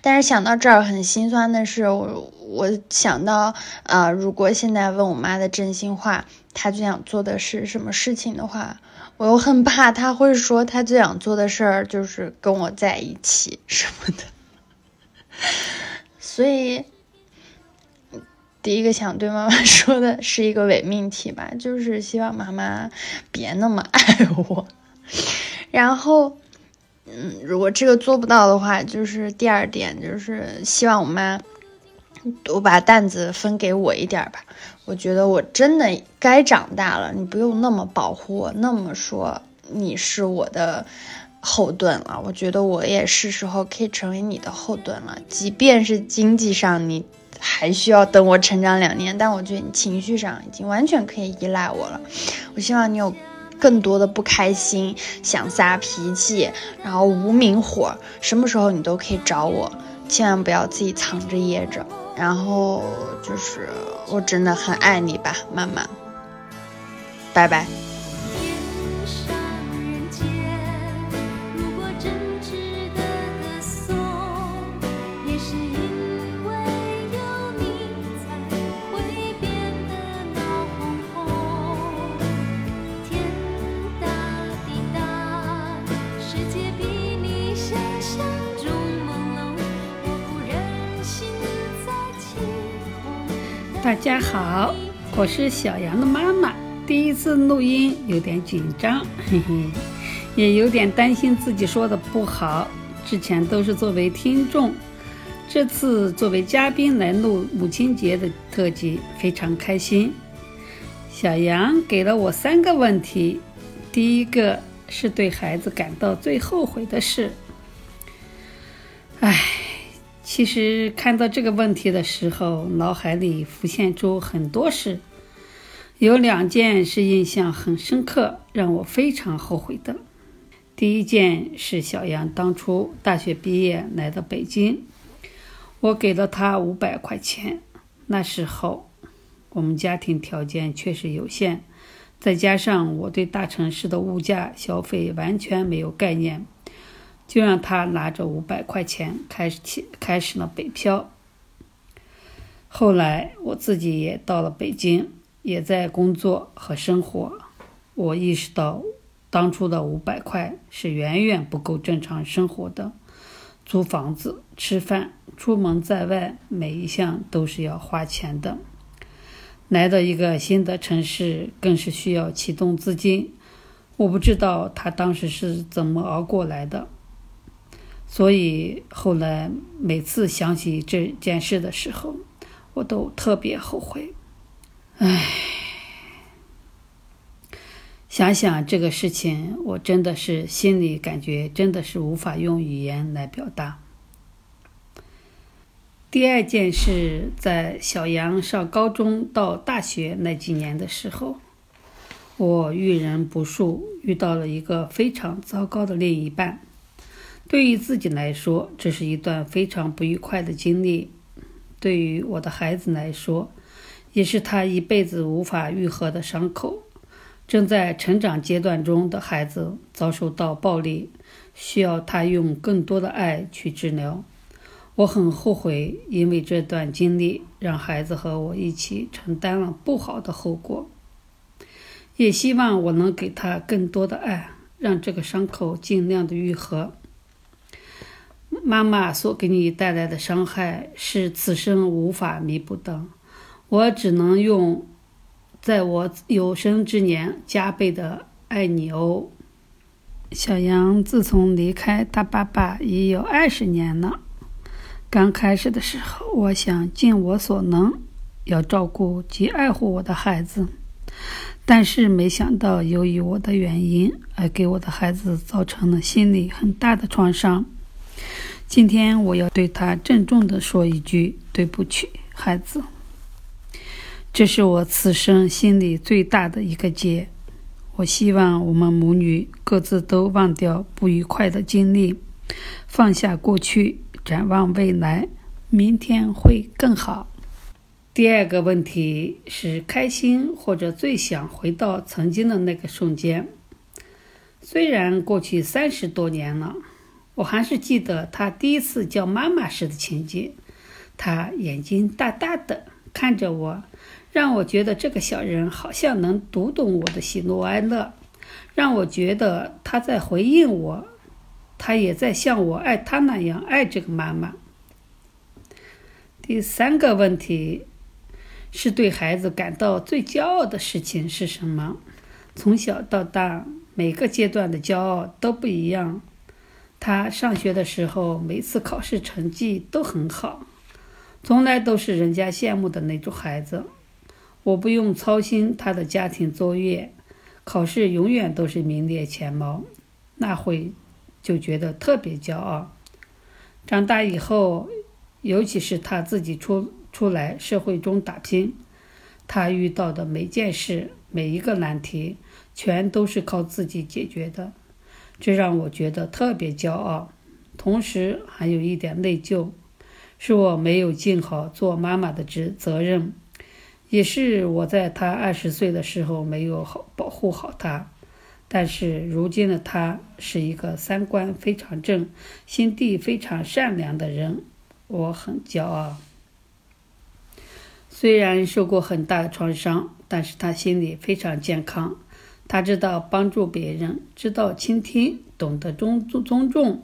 但是想到这儿很心酸的是，我我想到，呃，如果现在问我妈的真心话，她最想做的是什么事情的话，我又很怕她会说她最想做的事儿就是跟我在一起什么的，所以。第一个想对妈妈 说的是一个伪命题吧，就是希望妈妈别那么爱我。然后，嗯，如果这个做不到的话，就是第二点，就是希望我妈多把担子分给我一点吧。我觉得我真的该长大了，你不用那么保护我，那么说你是我的后盾了。我觉得我也是时候可以成为你的后盾了，即便是经济上你。还需要等我成长两年，但我觉得你情绪上已经完全可以依赖我了。我希望你有更多的不开心、想撒脾气，然后无名火，什么时候你都可以找我，千万不要自己藏着掖着。然后就是我真的很爱你吧，妈妈，拜拜。大家好，我是小杨的妈妈。第一次录音有点紧张，嘿嘿，也有点担心自己说的不好。之前都是作为听众，这次作为嘉宾来录母亲节的特辑，非常开心。小杨给了我三个问题，第一个是对孩子感到最后悔的事。唉。其实看到这个问题的时候，脑海里浮现出很多事，有两件是印象很深刻，让我非常后悔的。第一件是小杨当初大学毕业来到北京，我给了他五百块钱。那时候我们家庭条件确实有限，再加上我对大城市的物价消费完全没有概念。就让他拿着五百块钱开始起开始了北漂。后来我自己也到了北京，也在工作和生活。我意识到，当初的五百块是远远不够正常生活的，租房子、吃饭、出门在外，每一项都是要花钱的。来到一个新的城市，更是需要启动资金。我不知道他当时是怎么熬过来的。所以后来每次想起这件事的时候，我都特别后悔。唉，想想这个事情，我真的是心里感觉真的是无法用语言来表达。第二件事，在小杨上高中到大学那几年的时候，我遇人不淑，遇到了一个非常糟糕的另一半。对于自己来说，这是一段非常不愉快的经历；对于我的孩子来说，也是他一辈子无法愈合的伤口。正在成长阶段中的孩子遭受到暴力，需要他用更多的爱去治疗。我很后悔，因为这段经历让孩子和我一起承担了不好的后果。也希望我能给他更多的爱，让这个伤口尽量的愈合。妈妈所给你带来的伤害是此生无法弥补的，我只能用在我有生之年加倍的爱你哦。小杨自从离开他爸爸已有二十年了。刚开始的时候，我想尽我所能要照顾及爱护我的孩子，但是没想到由于我的原因而给我的孩子造成了心理很大的创伤。今天我要对他郑重地说一句：对不起，孩子。这是我此生心里最大的一个结。我希望我们母女各自都忘掉不愉快的经历，放下过去，展望未来，明天会更好。第二个问题是开心或者最想回到曾经的那个瞬间。虽然过去三十多年了，我还是记得他第一次叫妈妈时的情景。他眼睛大大的看着我。让我觉得这个小人好像能读懂我的喜怒哀乐，让我觉得他在回应我，他也在像我爱他那样爱这个妈妈。第三个问题是对孩子感到最骄傲的事情是什么？从小到大，每个阶段的骄傲都不一样。他上学的时候，每次考试成绩都很好，从来都是人家羡慕的那种孩子。我不用操心他的家庭作业，考试永远都是名列前茅，那会就觉得特别骄傲。长大以后，尤其是他自己出出来社会中打拼，他遇到的每件事、每一个难题，全都是靠自己解决的，这让我觉得特别骄傲，同时还有一点内疚，是我没有尽好做妈妈的职责任。也是我在他二十岁的时候没有好保护好他，但是如今的他是一个三观非常正、心地非常善良的人，我很骄傲。虽然受过很大的创伤，但是他心里非常健康，他知道帮助别人，知道倾听，懂得尊尊重。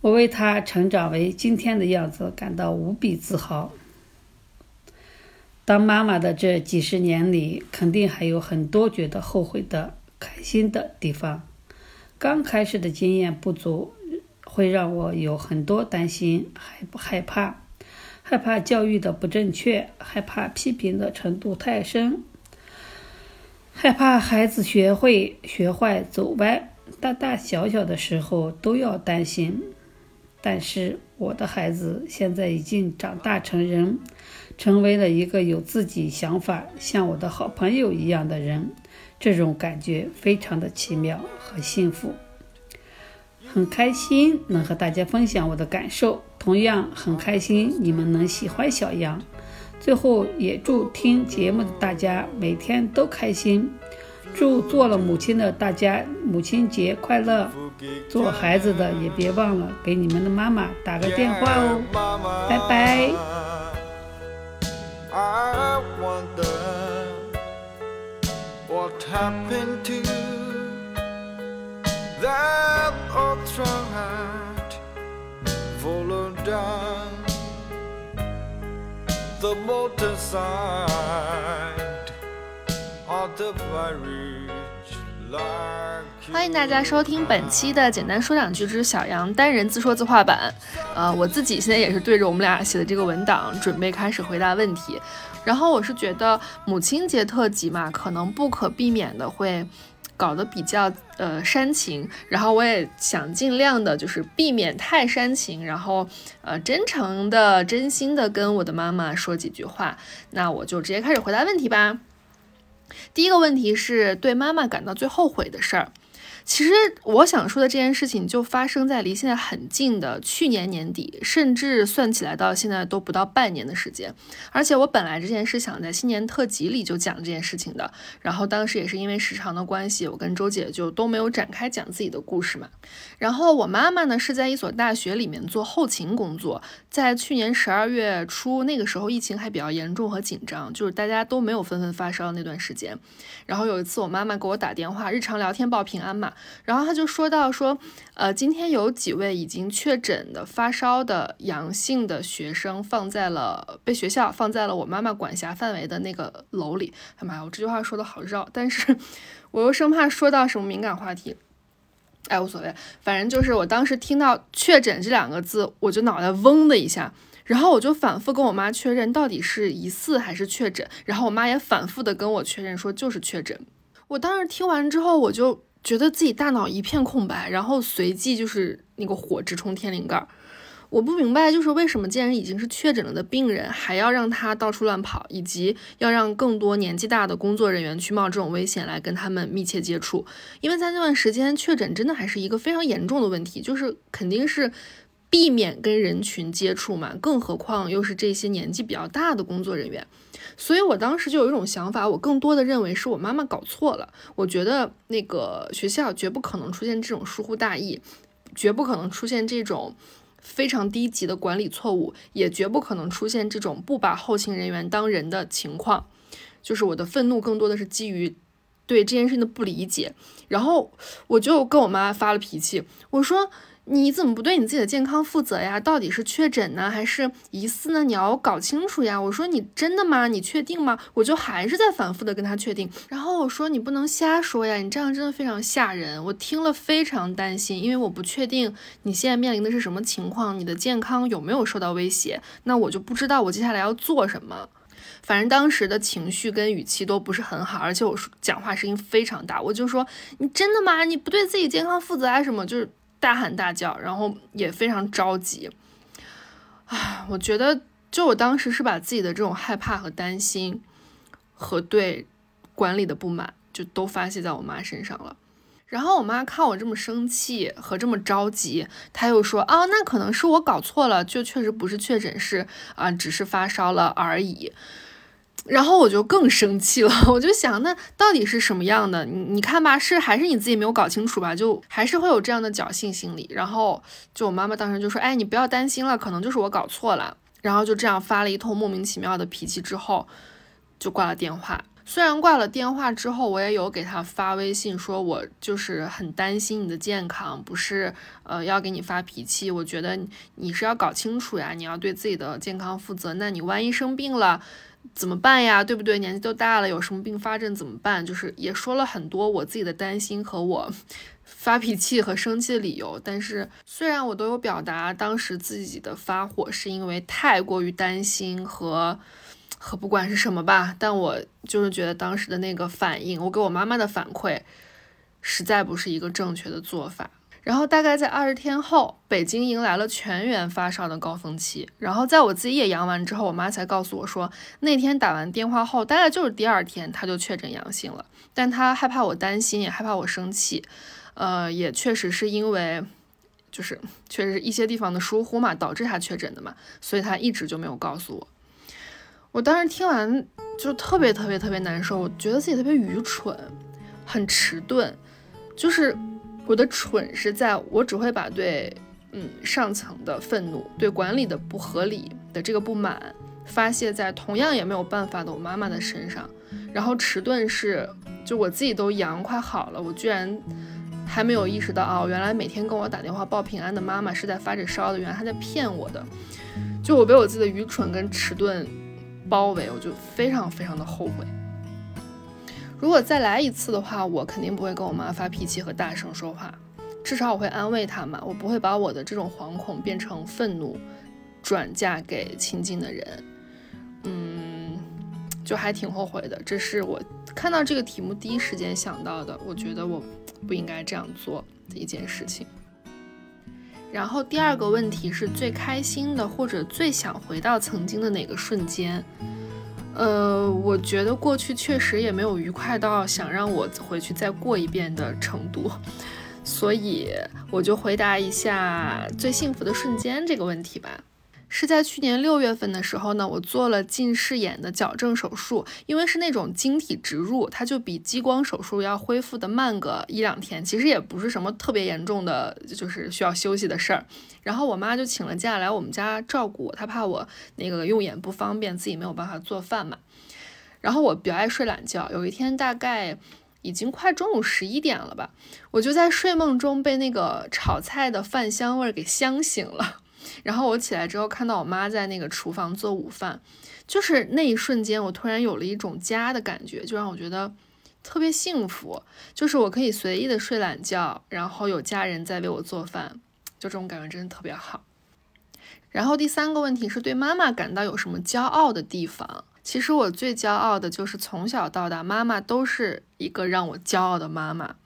我为他成长为今天的样子感到无比自豪。当妈妈的这几十年里，肯定还有很多觉得后悔的、开心的地方。刚开始的经验不足，会让我有很多担心，害不害怕？害怕教育的不正确，害怕批评的程度太深，害怕孩子学会学坏走歪，大大小小的时候都要担心。但是我的孩子现在已经长大成人。成为了一个有自己想法、像我的好朋友一样的人，这种感觉非常的奇妙和幸福，很开心能和大家分享我的感受，同样很开心你们能喜欢小杨。最后也祝听节目的大家每天都开心，祝做了母亲的大家母亲节快乐，做孩子的也别忘了给你们的妈妈打个电话哦，拜拜。I wonder what happened to that old heart followed down 欢迎大家收听本期的《简单说两句之小杨单人自说自话版》。呃，我自己现在也是对着我们俩写的这个文档，准备开始回答问题。然后我是觉得母亲节特辑嘛，可能不可避免的会搞得比较呃煽情。然后我也想尽量的，就是避免太煽情，然后呃真诚的、真心的跟我的妈妈说几句话。那我就直接开始回答问题吧。第一个问题是对妈妈感到最后悔的事儿。其实我想说的这件事情就发生在离现在很近的去年年底，甚至算起来到现在都不到半年的时间。而且我本来之前是想在新年特辑里就讲这件事情的，然后当时也是因为时长的关系，我跟周姐就都没有展开讲自己的故事嘛。然后我妈妈呢是在一所大学里面做后勤工作，在去年十二月初那个时候疫情还比较严重和紧张，就是大家都没有纷纷发烧那段时间。然后有一次我妈妈给我打电话，日常聊天报平安嘛。然后他就说到说，呃，今天有几位已经确诊的发烧的阳性的学生放在了被学校放在了我妈妈管辖范围的那个楼里。哎妈呀，我这句话说的好绕，但是 我又生怕说到什么敏感话题。哎，无所谓，反正就是我当时听到确诊这两个字，我就脑袋嗡的一下。然后我就反复跟我妈确认到底是疑似还是确诊，然后我妈也反复的跟我确认说就是确诊。我当时听完之后，我就觉得自己大脑一片空白，然后随即就是那个火直冲天灵盖。我不明白，就是为什么既然已经是确诊了的病人，还要让他到处乱跑，以及要让更多年纪大的工作人员去冒这种危险来跟他们密切接触？因为在那段时间，确诊真的还是一个非常严重的问题，就是肯定是避免跟人群接触嘛，更何况又是这些年纪比较大的工作人员。所以我当时就有一种想法，我更多的认为是我妈妈搞错了。我觉得那个学校绝不可能出现这种疏忽大意，绝不可能出现这种。非常低级的管理错误，也绝不可能出现这种不把后勤人员当人的情况。就是我的愤怒更多的是基于对这件事情的不理解，然后我就跟我妈发了脾气，我说。你怎么不对你自己的健康负责呀？到底是确诊呢，还是疑似呢？你要搞清楚呀！我说你真的吗？你确定吗？我就还是在反复的跟他确定。然后我说你不能瞎说呀，你这样真的非常吓人。我听了非常担心，因为我不确定你现在面临的是什么情况，你的健康有没有受到威胁？那我就不知道我接下来要做什么。反正当时的情绪跟语气都不是很好，而且我说讲话声音非常大，我就说你真的吗？你不对自己健康负责啊？什么就是。大喊大叫，然后也非常着急。唉，我觉得，就我当时是把自己的这种害怕和担心，和对管理的不满，就都发泄在我妈身上了。然后我妈看我这么生气和这么着急，她又说：“啊，那可能是我搞错了，就确实不是确诊，是啊，只是发烧了而已。”然后我就更生气了，我就想，那到底是什么样的？你你看吧，是还是你自己没有搞清楚吧？就还是会有这样的侥幸心理。然后就我妈妈当时就说：“哎，你不要担心了，可能就是我搞错了。”然后就这样发了一通莫名其妙的脾气之后，就挂了电话。虽然挂了电话之后，我也有给他发微信，说我就是很担心你的健康，不是呃要给你发脾气。我觉得你是要搞清楚呀，你要对自己的健康负责。那你万一生病了？怎么办呀？对不对？年纪都大了，有什么并发症怎么办？就是也说了很多我自己的担心和我 发脾气和生气的理由。但是虽然我都有表达，当时自己的发火是因为太过于担心和和不管是什么吧，但我就是觉得当时的那个反应，我给我妈妈的反馈，实在不是一个正确的做法。然后大概在二十天后，北京迎来了全员发烧的高峰期。然后在我自己也阳完之后，我妈才告诉我说，那天打完电话后，大概就是第二天，她就确诊阳性了。但她害怕我担心，也害怕我生气，呃，也确实是因为，就是确实一些地方的疏忽嘛，导致她确诊的嘛，所以她一直就没有告诉我。我当时听完就特别特别特别难受，我觉得自己特别愚蠢，很迟钝，就是。我的蠢是在我只会把对嗯上层的愤怒、对管理的不合理的这个不满发泄在同样也没有办法的我妈妈的身上，然后迟钝是就我自己都阳快好了，我居然还没有意识到哦，原来每天跟我打电话报平安的妈妈是在发着烧的，原来她在骗我的，就我被我自己的愚蠢跟迟钝包围，我就非常非常的后悔。如果再来一次的话，我肯定不会跟我妈发脾气和大声说话，至少我会安慰她嘛，我不会把我的这种惶恐变成愤怒，转嫁给亲近的人。嗯，就还挺后悔的。这是我看到这个题目第一时间想到的，我觉得我不应该这样做的一件事情。然后第二个问题是最开心的或者最想回到曾经的哪个瞬间？呃，我觉得过去确实也没有愉快到想让我回去再过一遍的程度，所以我就回答一下最幸福的瞬间这个问题吧。是在去年六月份的时候呢，我做了近视眼的矫正手术，因为是那种晶体植入，它就比激光手术要恢复的慢个一两天，其实也不是什么特别严重的，就是需要休息的事儿。然后我妈就请了假来我们家照顾我，她怕我那个用眼不方便，自己没有办法做饭嘛。然后我比较爱睡懒觉，有一天大概已经快中午十一点了吧，我就在睡梦中被那个炒菜的饭香味儿给香醒了。然后我起来之后，看到我妈在那个厨房做午饭，就是那一瞬间，我突然有了一种家的感觉，就让我觉得特别幸福。就是我可以随意的睡懒觉，然后有家人在为我做饭，就这种感觉真的特别好。然后第三个问题是对妈妈感到有什么骄傲的地方？其实我最骄傲的就是从小到大，妈妈都是一个让我骄傲的妈妈。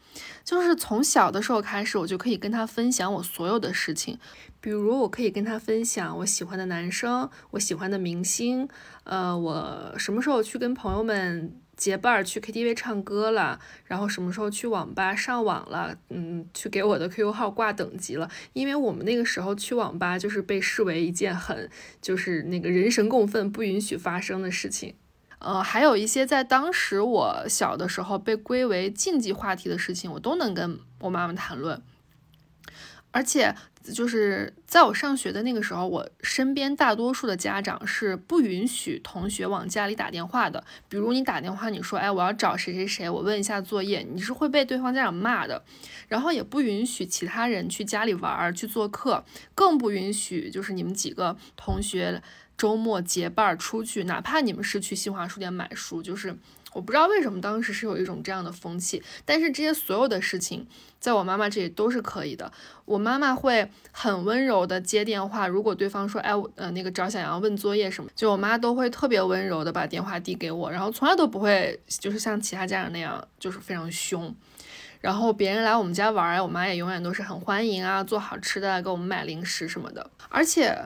就是从小的时候开始，我就可以跟她分享我所有的事情，比如我可以跟他分享我喜欢的男生，我喜欢的明星，呃，我什么时候去跟朋友们。结伴儿去 KTV 唱歌了，然后什么时候去网吧上网了？嗯，去给我的 QQ 号挂等级了。因为我们那个时候去网吧就是被视为一件很就是那个人神共愤、不允许发生的事情。呃，还有一些在当时我小的时候被归为禁忌话题的事情，我都能跟我妈妈谈论，而且。就是在我上学的那个时候，我身边大多数的家长是不允许同学往家里打电话的。比如你打电话，你说：“哎，我要找谁谁谁，我问一下作业。”你是会被对方家长骂的。然后也不允许其他人去家里玩去做客，更不允许就是你们几个同学周末结伴出去，哪怕你们是去新华书店买书，就是。我不知道为什么当时是有一种这样的风气，但是这些所有的事情，在我妈妈这里都是可以的。我妈妈会很温柔的接电话，如果对方说，哎，呃，那个找小杨问作业什么，就我妈都会特别温柔的把电话递给我，然后从来都不会就是像其他家长那样，就是非常凶。然后别人来我们家玩，我妈也永远都是很欢迎啊，做好吃的，给我们买零食什么的，而且。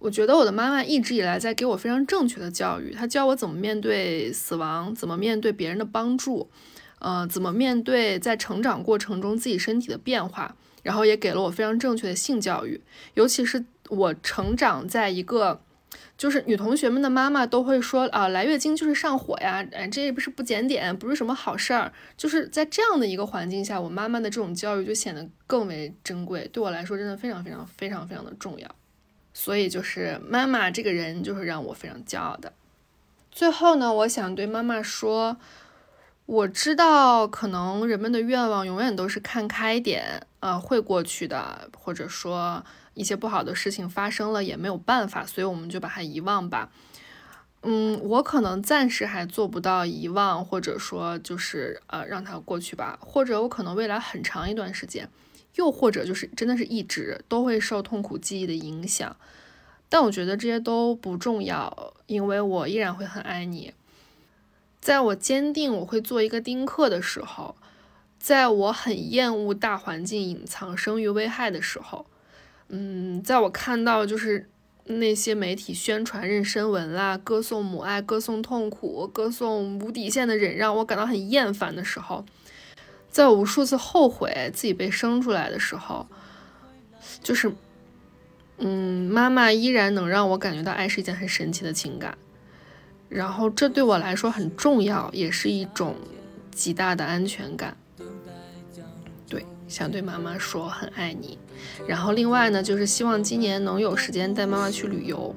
我觉得我的妈妈一直以来在给我非常正确的教育，她教我怎么面对死亡，怎么面对别人的帮助，呃，怎么面对在成长过程中自己身体的变化，然后也给了我非常正确的性教育。尤其是我成长在一个，就是女同学们的妈妈都会说啊，来月经就是上火呀，哎，这不是不检点，不是什么好事儿。就是在这样的一个环境下，我妈妈的这种教育就显得更为珍贵，对我来说真的非常非常非常非常的重要。所以就是妈妈这个人，就是让我非常骄傲的。最后呢，我想对妈妈说，我知道可能人们的愿望永远都是看开点，呃，会过去的，或者说一些不好的事情发生了也没有办法，所以我们就把它遗忘吧。嗯，我可能暂时还做不到遗忘，或者说就是呃让它过去吧，或者我可能未来很长一段时间。又或者就是真的是一直都会受痛苦记忆的影响，但我觉得这些都不重要，因为我依然会很爱你。在我坚定我会做一个丁克的时候，在我很厌恶大环境隐藏生育危害的时候，嗯，在我看到就是那些媒体宣传妊娠纹啦，歌颂母爱，歌颂痛苦，歌颂无底线的忍让，我感到很厌烦的时候。在无数次后悔自己被生出来的时候，就是，嗯，妈妈依然能让我感觉到爱是一件很神奇的情感，然后这对我来说很重要，也是一种极大的安全感。对，想对妈妈说很爱你。然后另外呢，就是希望今年能有时间带妈妈去旅游，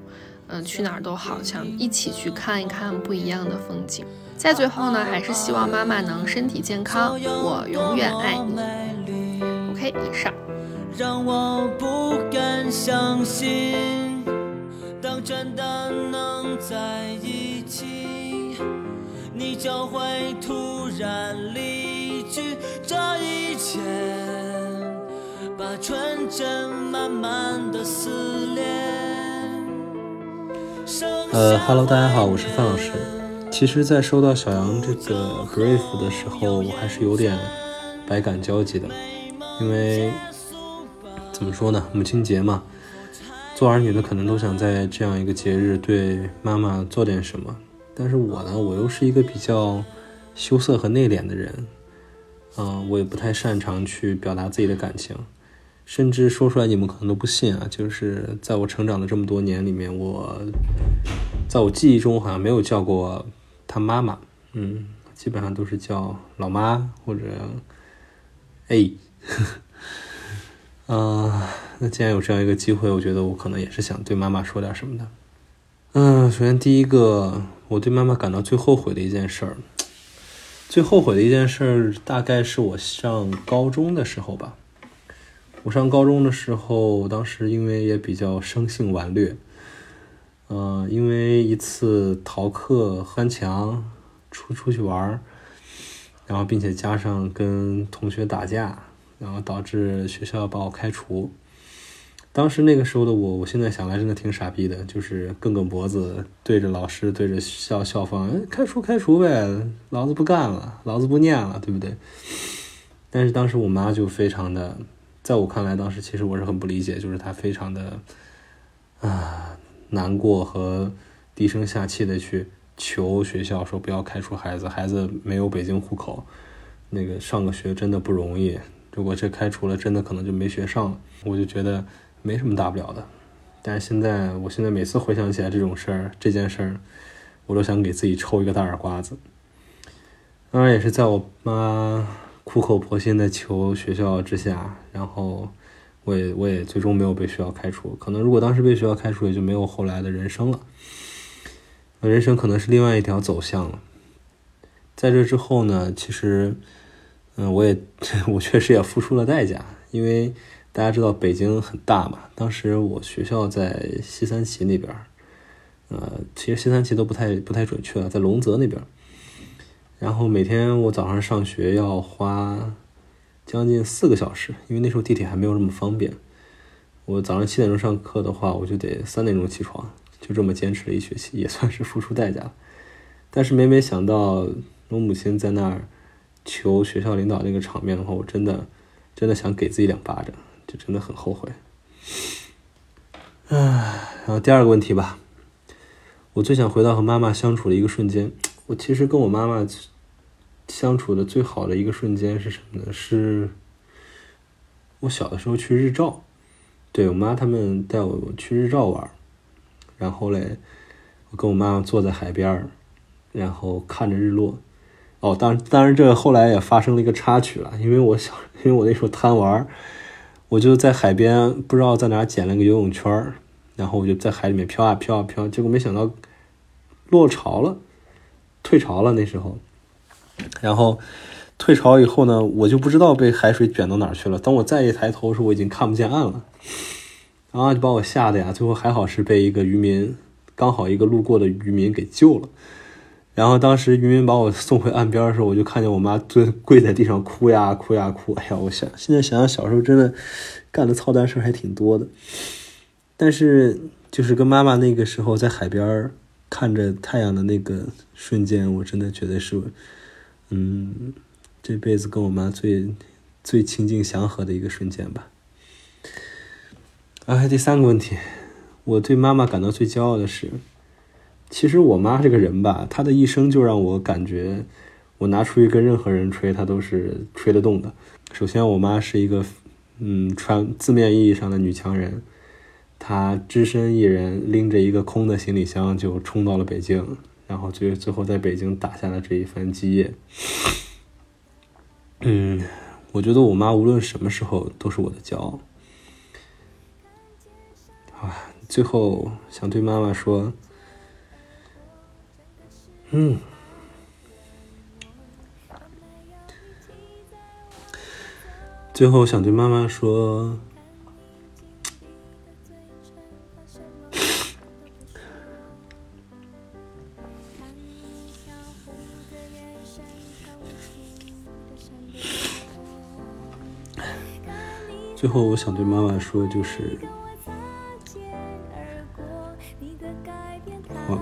嗯，去哪儿都好，想一起去看一看不一样的风景。在最后呢，还是希望妈妈能身体健康，我永远爱你。OK，以上。让我不敢相信，当真的能在一起，你就会突然离去。这一切，把纯真慢慢的撕裂。呃，Hello，大家好，我是范老师。其实，在收到小杨这个 brief 的时候，我还是有点百感交集的，因为怎么说呢，母亲节嘛，做儿女的可能都想在这样一个节日对妈妈做点什么，但是我呢，我又是一个比较羞涩和内敛的人，嗯，我也不太擅长去表达自己的感情，甚至说出来你们可能都不信啊，就是在我成长的这么多年里面，我在我记忆中好像没有叫过。他妈妈，嗯，基本上都是叫老妈或者哎，嗯，那既然有这样一个机会，我觉得我可能也是想对妈妈说点什么的。嗯，首先第一个，我对妈妈感到最后悔的一件事儿，最后悔的一件事儿，大概是我上高中的时候吧。我上高中的时候，当时因为也比较生性顽劣。嗯，因为一次逃课翻墙出出去玩儿然后并且加上跟同学打架，然后导致学校把我开除。当时那个时候的我，我现在想来真的挺傻逼的，就是梗梗脖子，对着老师，对着校校方，开除开除呗，老子不干了，老子不念了，对不对？但是当时我妈就非常的，在我看来，当时其实我是很不理解，就是她非常的啊难过和低声下气的去求学校说不要开除孩子，孩子没有北京户口，那个上个学真的不容易，如果这开除了，真的可能就没学上了，我就觉得。没什么大不了的，但是现在，我现在每次回想起来这种事儿，这件事儿，我都想给自己抽一个大耳刮子。当然，也是在我妈苦口婆心的求学校之下，然后我也我也最终没有被学校开除。可能如果当时被学校开除，也就没有后来的人生了，人生可能是另外一条走向了。在这之后呢，其实，嗯，我也 我确实也付出了代价，因为。大家知道北京很大嘛？当时我学校在西三旗那边，呃，其实西三旗都不太不太准确，在龙泽那边。然后每天我早上上学要花将近四个小时，因为那时候地铁还没有那么方便。我早上七点钟上课的话，我就得三点钟起床，就这么坚持了一学期，也算是付出代价。但是每每想到我母亲在那儿求学校领导那个场面的话，我真的真的想给自己两巴掌。就真的很后悔，唉，然后第二个问题吧，我最想回到和妈妈相处的一个瞬间。我其实跟我妈妈相处的最好的一个瞬间是什么呢？是我小的时候去日照，对我妈他们带我去日照玩，然后嘞，我跟我妈坐在海边然后看着日落。哦，当当然这后来也发生了一个插曲了，因为我小，因为我那时候贪玩。我就在海边，不知道在哪捡了个游泳圈，然后我就在海里面飘啊飘啊飘，结果没想到落潮了，退潮了那时候，然后退潮以后呢，我就不知道被海水卷到哪儿去了。当我再一抬头的时候，我已经看不见岸了，然后就把我吓得呀，最后还好是被一个渔民，刚好一个路过的渔民给救了。然后当时渔民把我送回岸边的时候，我就看见我妈跪跪在地上哭呀哭呀哭。哎呀，我想现在想想小时候真的干的操蛋事还挺多的。但是就是跟妈妈那个时候在海边看着太阳的那个瞬间，我真的觉得是，嗯，这辈子跟我妈最最亲近祥和的一个瞬间吧。啊，第三个问题，我对妈妈感到最骄傲的是。其实我妈这个人吧，她的一生就让我感觉，我拿出去跟任何人吹，她都是吹得动的。首先，我妈是一个，嗯，传字面意义上的女强人，她只身一人拎着一个空的行李箱就冲到了北京，然后最最后在北京打下了这一番基业。嗯，我觉得我妈无论什么时候都是我的骄傲。啊，最后想对妈妈说。嗯，最后想对妈妈说，最后我想对妈妈说，就是。我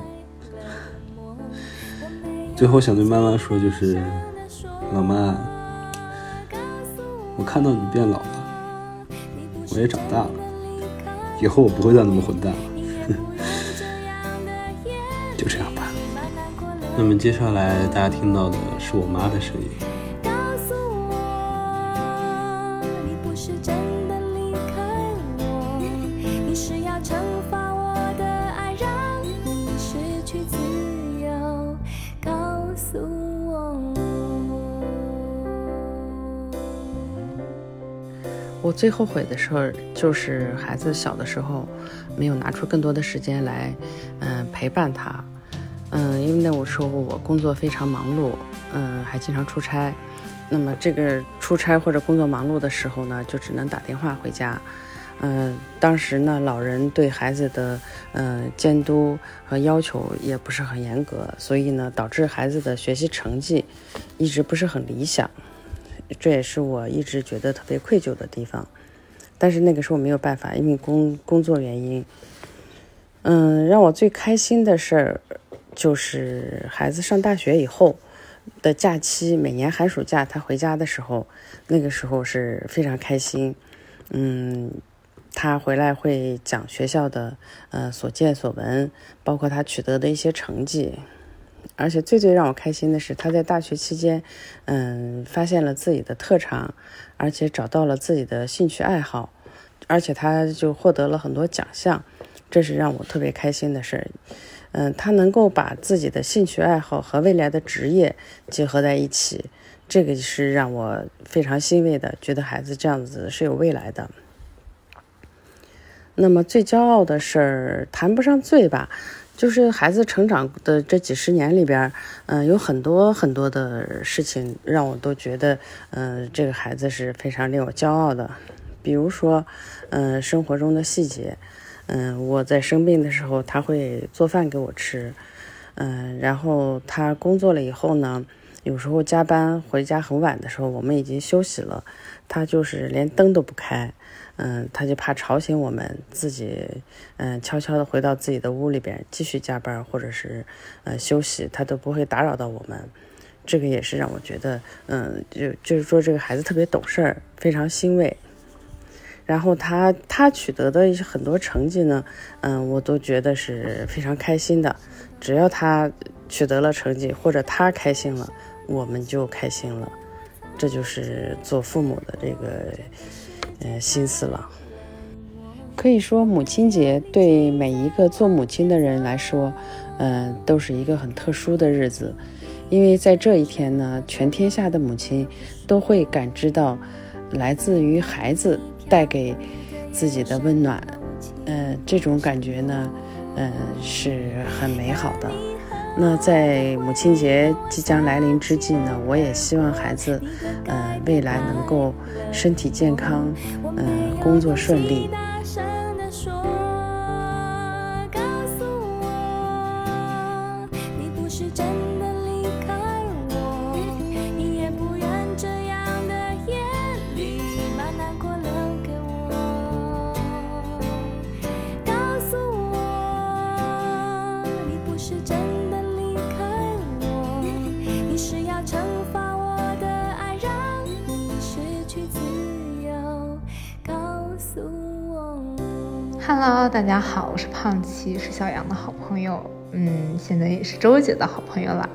最后想对妈妈说，就是老妈，我看到你变老了，我也长大了，以后我不会再那么混蛋了，就这样吧。那么接下来大家听到的是我妈的声音。最后悔的时候，就是孩子小的时候，没有拿出更多的时间来，嗯，陪伴他，嗯，因为那时候我工作非常忙碌，嗯，还经常出差，那么这个出差或者工作忙碌的时候呢，就只能打电话回家，嗯，当时呢，老人对孩子的，嗯，监督和要求也不是很严格，所以呢，导致孩子的学习成绩一直不是很理想。这也是我一直觉得特别愧疚的地方。但是那个时候没有办法，因为工工作原因。嗯，让我最开心的事儿就是孩子上大学以后的假期，每年寒暑假他回家的时候，那个时候是非常开心。嗯，他回来会讲学校的呃所见所闻，包括他取得的一些成绩。而且最最让我开心的是，他在大学期间，嗯，发现了自己的特长，而且找到了自己的兴趣爱好，而且他就获得了很多奖项。这是让我特别开心的事儿，嗯，他能够把自己的兴趣爱好和未来的职业结合在一起，这个是让我非常欣慰的，觉得孩子这样子是有未来的。那么最骄傲的事儿谈不上最吧，就是孩子成长的这几十年里边，嗯，有很多很多的事情让我都觉得，嗯，这个孩子是非常令我骄傲的，比如说，嗯，生活中的细节。嗯，我在生病的时候，他会做饭给我吃。嗯，然后他工作了以后呢，有时候加班回家很晚的时候，我们已经休息了，他就是连灯都不开。嗯，他就怕吵醒我们，自己嗯悄悄的回到自己的屋里边继续加班或者是呃休息，他都不会打扰到我们。这个也是让我觉得，嗯，就就是说这个孩子特别懂事儿，非常欣慰。然后他他取得的一些很多成绩呢，嗯，我都觉得是非常开心的。只要他取得了成绩，或者他开心了，我们就开心了。这就是做父母的这个，呃，心思了。可以说，母亲节对每一个做母亲的人来说，嗯，都是一个很特殊的日子，因为在这一天呢，全天下的母亲都会感知到来自于孩子。带给自己的温暖，嗯，这种感觉呢，嗯，是很美好的。那在母亲节即将来临之际呢，我也希望孩子，呃，未来能够身体健康，嗯，工作顺利。哈喽大家好，我是胖七，是小杨的好朋友，嗯，现在也是周姐的好朋友了。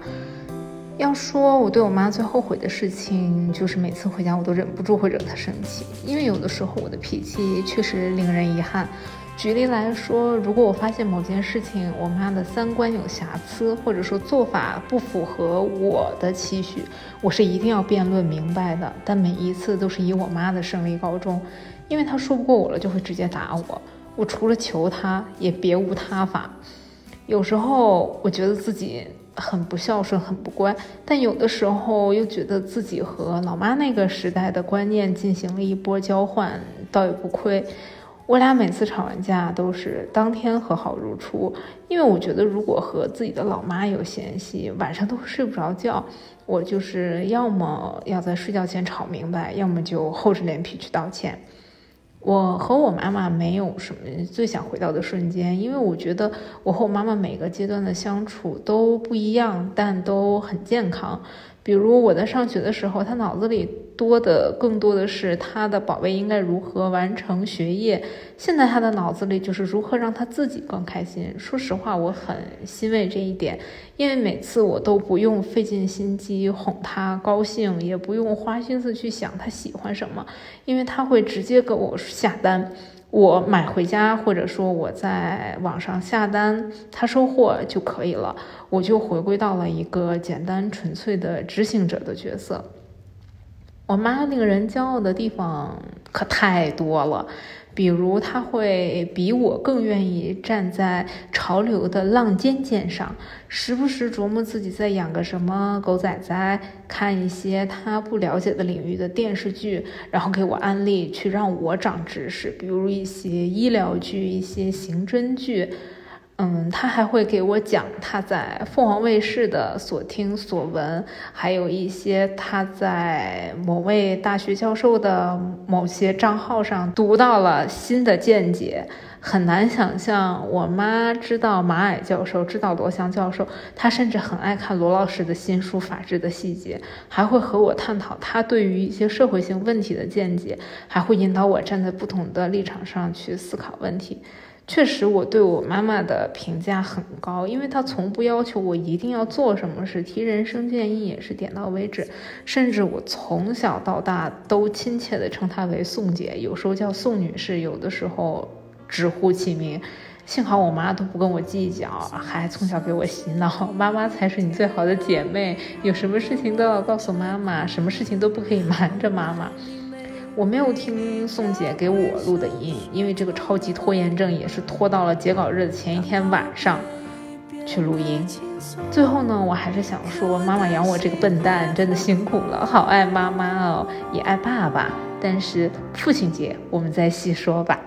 要说我对我妈最后悔的事情，就是每次回家我都忍不住会惹她生气，因为有的时候我的脾气确实令人遗憾。举例来说，如果我发现某件事情我妈的三观有瑕疵，或者说做法不符合我的期许，我是一定要辩论明白的。但每一次都是以我妈的胜利告终，因为她说不过我了，就会直接打我。我除了求他，也别无他法。有时候我觉得自己很不孝顺，很不乖，但有的时候又觉得自己和老妈那个时代的观念进行了一波交换，倒也不亏。我俩每次吵完架都是当天和好如初，因为我觉得如果和自己的老妈有嫌隙，晚上都睡不着觉。我就是要么要在睡觉前吵明白，要么就厚着脸皮去道歉。我和我妈妈没有什么最想回到的瞬间，因为我觉得我和我妈妈每个阶段的相处都不一样，但都很健康。比如我在上学的时候，她脑子里多的更多的是他的宝贝应该如何完成学业。现在他的脑子里就是如何让他自己更开心。说实话，我很欣慰这一点，因为每次我都不用费尽心机哄他高兴，也不用花心思去想他喜欢什么，因为他会直接给我下单。我买回家，或者说我在网上下单，他收货就可以了，我就回归到了一个简单纯粹的执行者的角色。我妈令人骄傲的地方可太多了。比如她会比我更愿意站在潮流的浪尖尖上，时不时琢磨自己在养个什么狗崽崽，看一些她不了解的领域的电视剧，然后给我安利去让我长知识，比如一些医疗剧、一些刑侦剧。嗯，他还会给我讲他在凤凰卫视的所听所闻，还有一些他在某位大学教授的某些账号上读到了新的见解。很难想象，我妈知道马矮教授，知道罗翔教授，她甚至很爱看罗老师的新书《法治的细节》，还会和我探讨他对于一些社会性问题的见解，还会引导我站在不同的立场上去思考问题。确实，我对我妈妈的评价很高，因为她从不要求我一定要做什么事，提人生建议也是点到为止，甚至我从小到大都亲切地称她为宋姐，有时候叫宋女士，有的时候。直呼其名，幸好我妈都不跟我计较，还从小给我洗脑，妈妈才是你最好的姐妹，有什么事情都要告诉妈妈，什么事情都不可以瞒着妈妈。我没有听宋姐给我录的音，因为这个超级拖延症也是拖到了截稿日的前一天晚上去录音。最后呢，我还是想说，妈妈养我这个笨蛋真的辛苦了，好爱妈妈哦，也爱爸爸，但是父亲节我们再细说吧。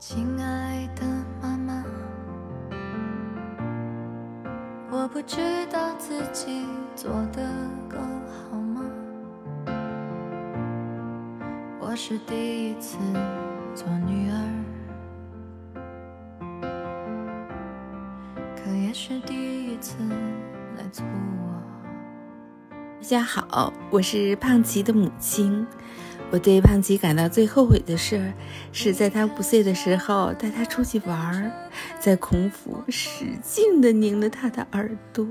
亲爱的妈妈，我不知道自己做的够我是第一次做女儿，可也是第一次来做我。大家好，我是胖琪的母亲。我对胖琪感到最后悔的事，是在他五岁的时候带他出去玩，在孔府使劲的拧了他的耳朵。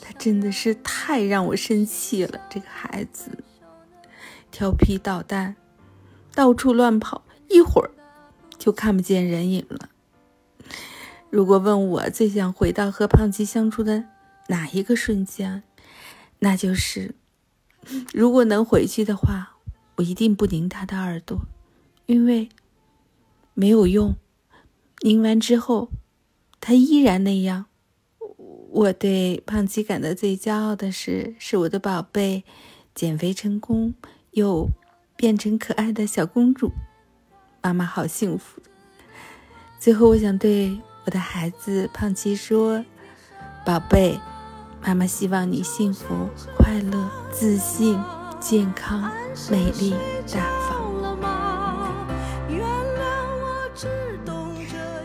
他真的是太让我生气了，这个孩子调皮捣蛋，到处乱跑，一会儿就看不见人影了。如果问我最想回到和胖吉相处的哪一个瞬间，那就是如果能回去的话。我一定不拧他的耳朵，因为没有用。拧完之后，他依然那样。我对胖七感到最骄傲的是，是我的宝贝减肥成功，又变成可爱的小公主。妈妈好幸福。最后，我想对我的孩子胖琪说：“宝贝，妈妈希望你幸福、快乐、自信。”健康、美丽、大方。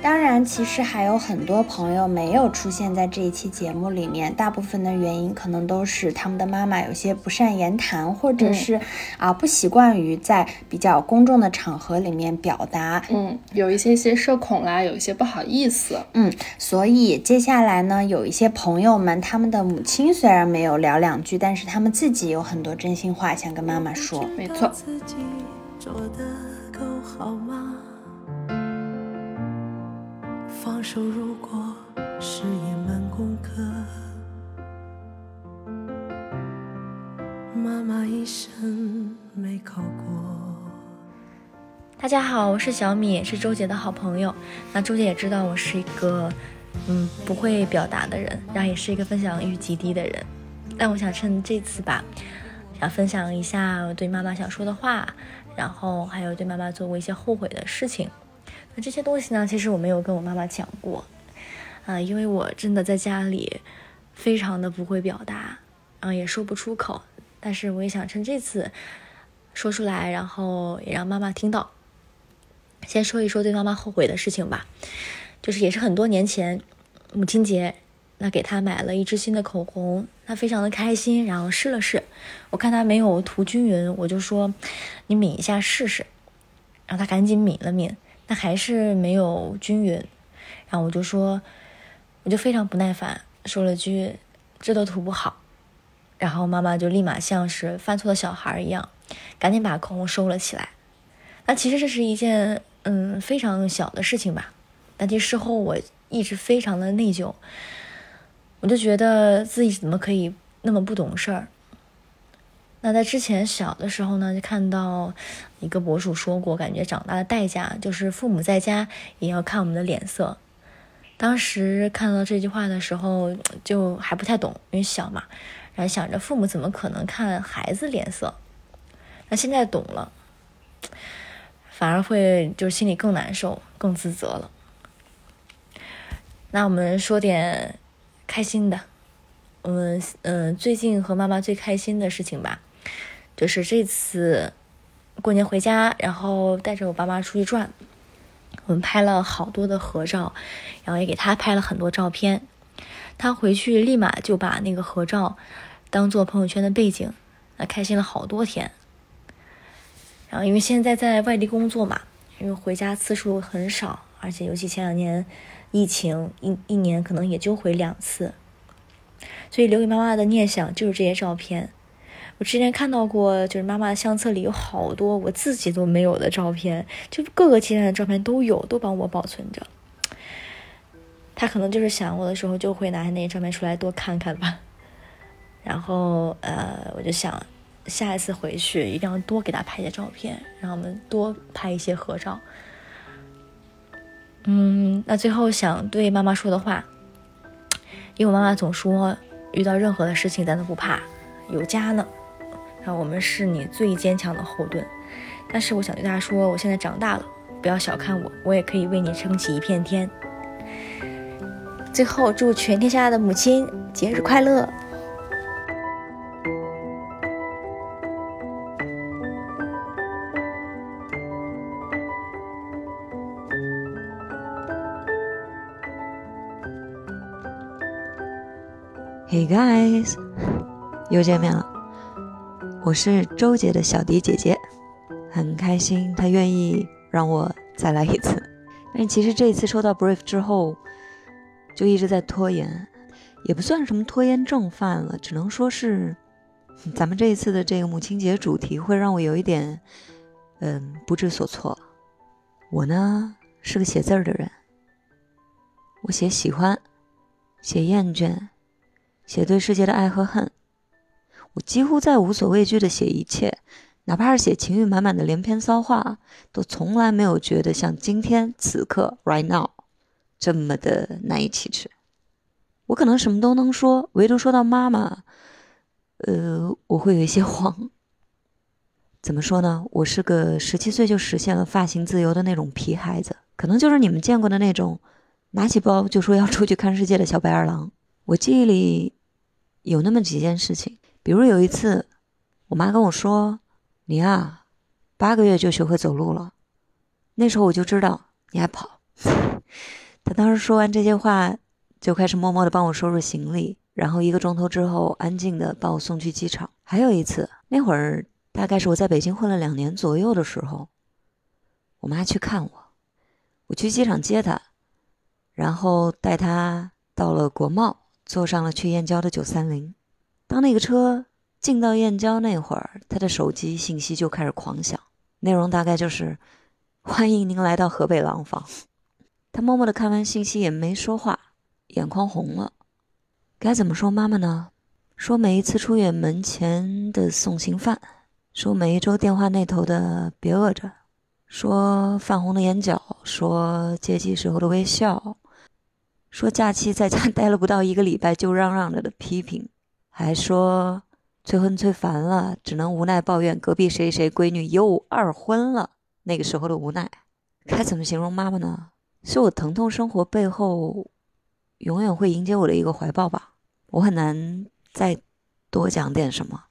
当然，其实还有很多朋友没有出现在这一期节目里面，大部分的原因可能都是他们的妈妈有些不善言谈，或者是啊不习惯于在比较公众的场合里面表达，嗯，有一些些社恐啦，有一些不好意思，嗯，所以接下来呢，有一些朋友们，他们的母亲虽然没有聊两句，但是他们自己有很多真心话想跟妈妈说，没错。放手如果是一门功课，妈妈一生没考过。大家好，我是小米，是周杰的好朋友。那周杰也知道我是一个嗯不会表达的人，然后也是一个分享欲极低的人。但我想趁这次吧，想分享一下我对妈妈想说的话，然后还有对妈妈做过一些后悔的事情。那这些东西呢？其实我没有跟我妈妈讲过，啊，因为我真的在家里非常的不会表达，嗯，也说不出口。但是我也想趁这次说出来，然后也让妈妈听到。先说一说对妈妈后悔的事情吧，就是也是很多年前母亲节，那给她买了一支新的口红，她非常的开心，然后试了试，我看她没有涂均匀，我就说你抿一下试试，然后她赶紧抿了抿。那还是没有均匀，然后我就说，我就非常不耐烦，说了句：“这都涂不好。”然后妈妈就立马像是犯错的小孩一样，赶紧把口红收了起来。那其实这是一件嗯非常小的事情吧，但其实事后我一直非常的内疚，我就觉得自己怎么可以那么不懂事儿。那在之前小的时候呢，就看到一个博主说过，感觉长大的代价就是父母在家也要看我们的脸色。当时看到这句话的时候，就还不太懂，因为小嘛，然后想着父母怎么可能看孩子脸色？那现在懂了，反而会就是心里更难受、更自责了。那我们说点开心的。我们嗯，最近和妈妈最开心的事情吧，就是这次过年回家，然后带着我爸妈出去转，我们拍了好多的合照，然后也给他拍了很多照片。他回去立马就把那个合照当做朋友圈的背景，那开心了好多天。然后因为现在在外地工作嘛，因为回家次数很少，而且尤其前两年疫情，一一年可能也就回两次。所以留给妈妈的念想就是这些照片。我之前看到过，就是妈妈的相册里有好多我自己都没有的照片，就各个阶段的照片都有，都帮我保存着。他可能就是想我的时候，就会拿那些照片出来多看看吧。然后，呃，我就想下一次回去一定要多给他拍些照片，让我们多拍一些合照。嗯，那最后想对妈妈说的话，因为我妈妈总说。遇到任何的事情，咱都不怕，有家呢，让我们是你最坚强的后盾。但是我想对大家说，我现在长大了，不要小看我，我也可以为你撑起一片天。最后，祝全天下的母亲节日快乐！Hey guys，又见面了。我是周杰的小迪姐姐，很开心她愿意让我再来一次。但其实这一次收到 brief 之后，就一直在拖延，也不算什么拖延症犯了，只能说是咱们这一次的这个母亲节主题会让我有一点嗯不知所措。我呢是个写字儿的人，我写喜欢，写厌倦。写对世界的爱和恨，我几乎在无所畏惧的写一切，哪怕是写情欲满满的连篇骚话，都从来没有觉得像今天此刻 right now 这么的难以启齿。我可能什么都能说，唯独说到妈妈，呃，我会有一些 慌。怎么说呢？我是个十七岁就实现了发型自由的那种皮孩子，可能就是你们见过的那种拿起包就说要出去看世界的小白二郎。我记忆里。有那么几件事情，比如有一次，我妈跟我说：“你啊，八个月就学会走路了。”那时候我就知道你爱跑。她当时说完这些话，就开始默默的帮我收拾行李，然后一个钟头之后，安静的把我送去机场。还有一次，那会儿大概是我在北京混了两年左右的时候，我妈去看我，我去机场接她，然后带她到了国贸。坐上了去燕郊的九三零，当那个车进到燕郊那会儿，他的手机信息就开始狂响，内容大概就是“欢迎您来到河北廊坊”。他默默的看完信息也没说话，眼眶红了。该怎么说妈妈呢？说每一次出远门前的送行饭，说每一周电话那头的别饿着，说泛红的眼角，说接机时候的微笑。说假期在家 待了不到一个礼拜就嚷嚷着的批评，还说催婚催烦了，只能无奈抱怨隔壁谁谁闺女又二婚了。那个时候的无奈，该怎么形容妈妈呢？是我疼痛生活背后永远会迎接我的一个怀抱吧。我很难再多讲点什么。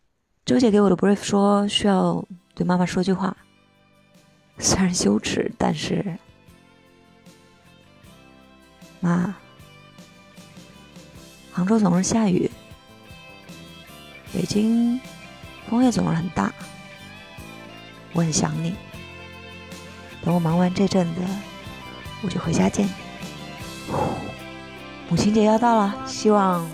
周姐给我的 brief 说需要对妈妈说句话，虽然羞耻，但是妈。杭州总是下雨，北京风也总是很大。我很想你，等我忙完这阵子，我就回家见你。母亲节要到了，希望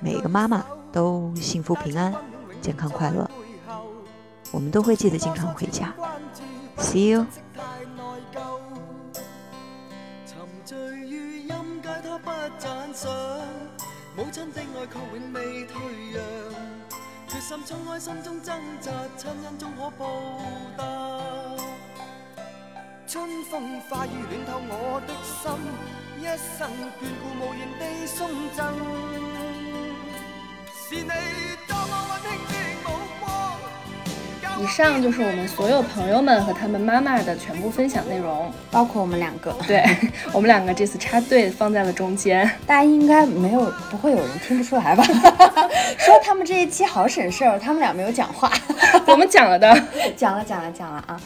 每个妈妈都幸福平安、健康快乐。我们都会记得经常回家。See you。母亲的爱却永未退让，心冲开心中挣扎，亲恩终可报答。春风化雨暖透我的心，一生眷顾无言地送赠。是你。以上就是我们所有朋友们和他们妈妈的全部分享内容，包括我们两个。对我们两个这次插队放在了中间，大家应该没有不会有人听不出来吧？说他们这一期好省事儿，他们俩没有讲话，我们讲了的，讲了讲了讲了啊。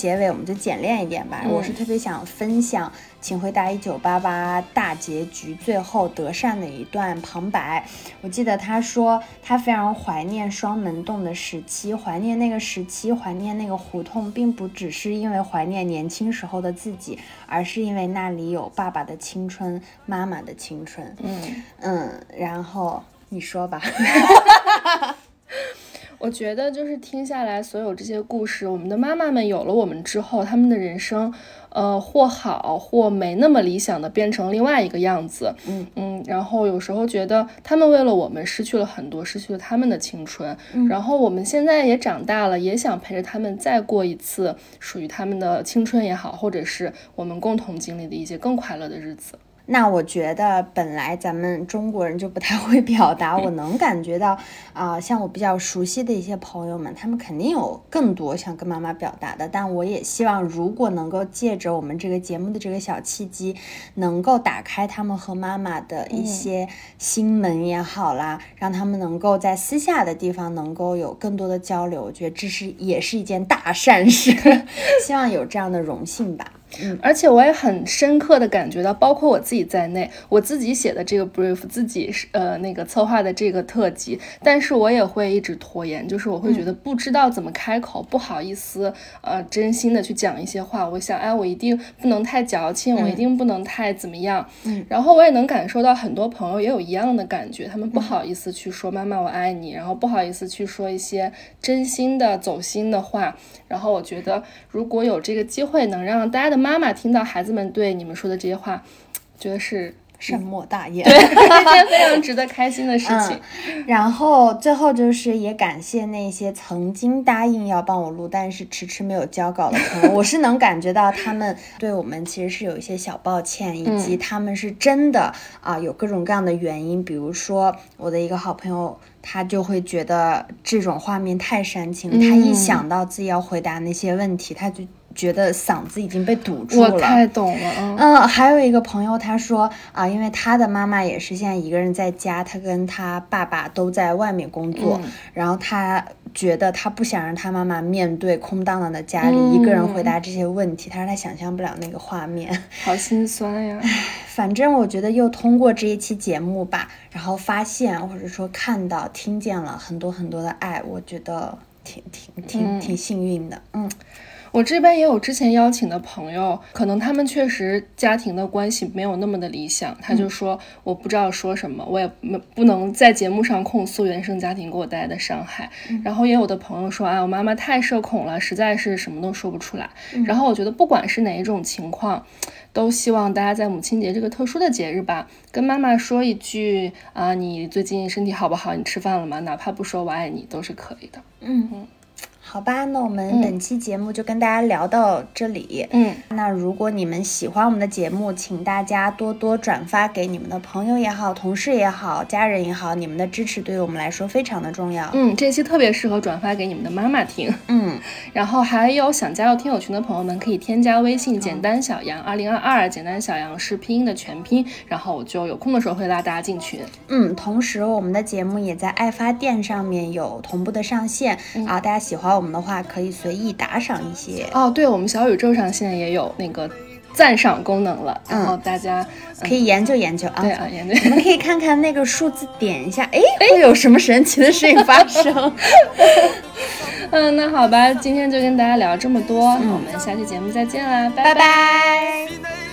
结尾我们就简练一点吧，嗯我是特别想分享《请回答一九八八》大结局最后德善的一段旁白。我记得他说他非常怀念双门洞的时期，怀念那个时期，怀念那个胡同，并不只是因为怀念年轻时候的自己，而是因为那里有爸爸的青春，妈妈的青春。嗯嗯，然后你说吧。我觉得就是听下来所有这些故事，我们的妈妈们有了我们之后，他们的人生，呃，或好或没那么理想的变成另外一个样子。嗯嗯，然后有时候觉得他们为了我们失去了很多，失去了他们的青春。嗯然后我们现在也长大了，也想陪着他们再过一次属于他们的青春也好，或者是我们共同经历的一些更快乐的日子。那我觉得本来咱们中国人就不太会表达，我能感觉到啊、像我比较熟悉的一些朋友们，他们肯定有更多想跟妈妈表达的。但我也希望，如果能够借着我们这个节目的这个小契机，能够打开他们和妈妈的一些心门也好啦，让他们能够在私下的地方能够有更多的交流，我觉得这是也是一件大善事，希望有这样的荣幸吧。嗯，而且我也很深刻的感觉到，包括我自己在内，我自己写的这个 brief，自己是呃那个策划的这个特辑，但是我也会一直拖延，就是我会觉得不知道怎么开口，不好意思，呃，真心的去讲一些话。我想，哎，我一定不能太矫情，我一嗯定不能太怎么样。嗯然后我也能感受到很多朋友也有一样的感觉，他们不好意思去说“妈妈我爱你”，然后不好意思去说一些真心的、走心的话。然后我觉得，如果有这个机会，能让大家的妈妈听到孩子们对你们说的这些话，觉得是 善莫大 焉，对，是件非常值得开心的事情。嗯。然后最后就是也感谢那些曾经答应要帮我录，但是迟迟没有交稿的朋友，我是能感觉到他们对我们其实是有一些小抱歉，以及嗯他们是真的啊、有各种各样的原因，比如说我的一个好朋友。他就会觉得这种画面太煽情了，他一嗯想到自己要回答那些问题，他就觉得嗓子已经被堵住了。我太懂了，嗯嗯，还有一个朋友他说啊，因为他的妈妈也是现在一个人在家，他跟他爸爸都在外面工作，嗯然后他觉得他不想让他妈妈面对空荡荡的家里，嗯一个人回答这些问题，他说他想象不了那个画面。好心酸呀。反正我觉得又通过这一期节目吧，然后发现或者说看到、听见了很多很多的爱，我觉得挺挺挺嗯挺幸运的。嗯。我这边也有之前邀请的朋友，可能他们确实家庭的关系没有那么的理想，他就说我不知道说什么，我也没不能在节目上控诉原生家庭给我带来的伤害。然后也有的朋友说，啊，我妈妈太社恐了，实在是什么都说不出来。然后我觉得不管是哪一种情况，都希望大家在母亲节这个特殊的节日吧，跟妈妈说一句啊，你最近身体好不好？你吃饭了吗？哪怕不说我爱你，都是可以的。嗯，好吧，那我们嗯本期节目就跟大家聊到这里。嗯，那如果你们喜欢我们的节目，请大家多多转发给你们的朋友也好、同事也好、家人也好，你们的支持对于我们来说非常的重要。嗯，这期特别适合转发给你们的妈妈听。嗯，然后还有想加入听友群的朋友们，可以添加微信“简单小杨二零二二”，简单小杨是拼音的全拼，然后我就有空的时候会拉大家进群。嗯，同时我们的节目也在爱发电上面有同步的上线、嗯啊，大家喜欢我们的话可以随意打赏一些。哦，对，我们小宇宙上现在也有那个赞赏功能了，然后大家、嗯可以研究研究啊，对啊，研究。我们可以看看那个数字，点一下，哎，会有什么神奇的事情发生？嗯，那好吧，今天就跟大家聊这么多，那我们下期节目再见啦，拜拜拜。教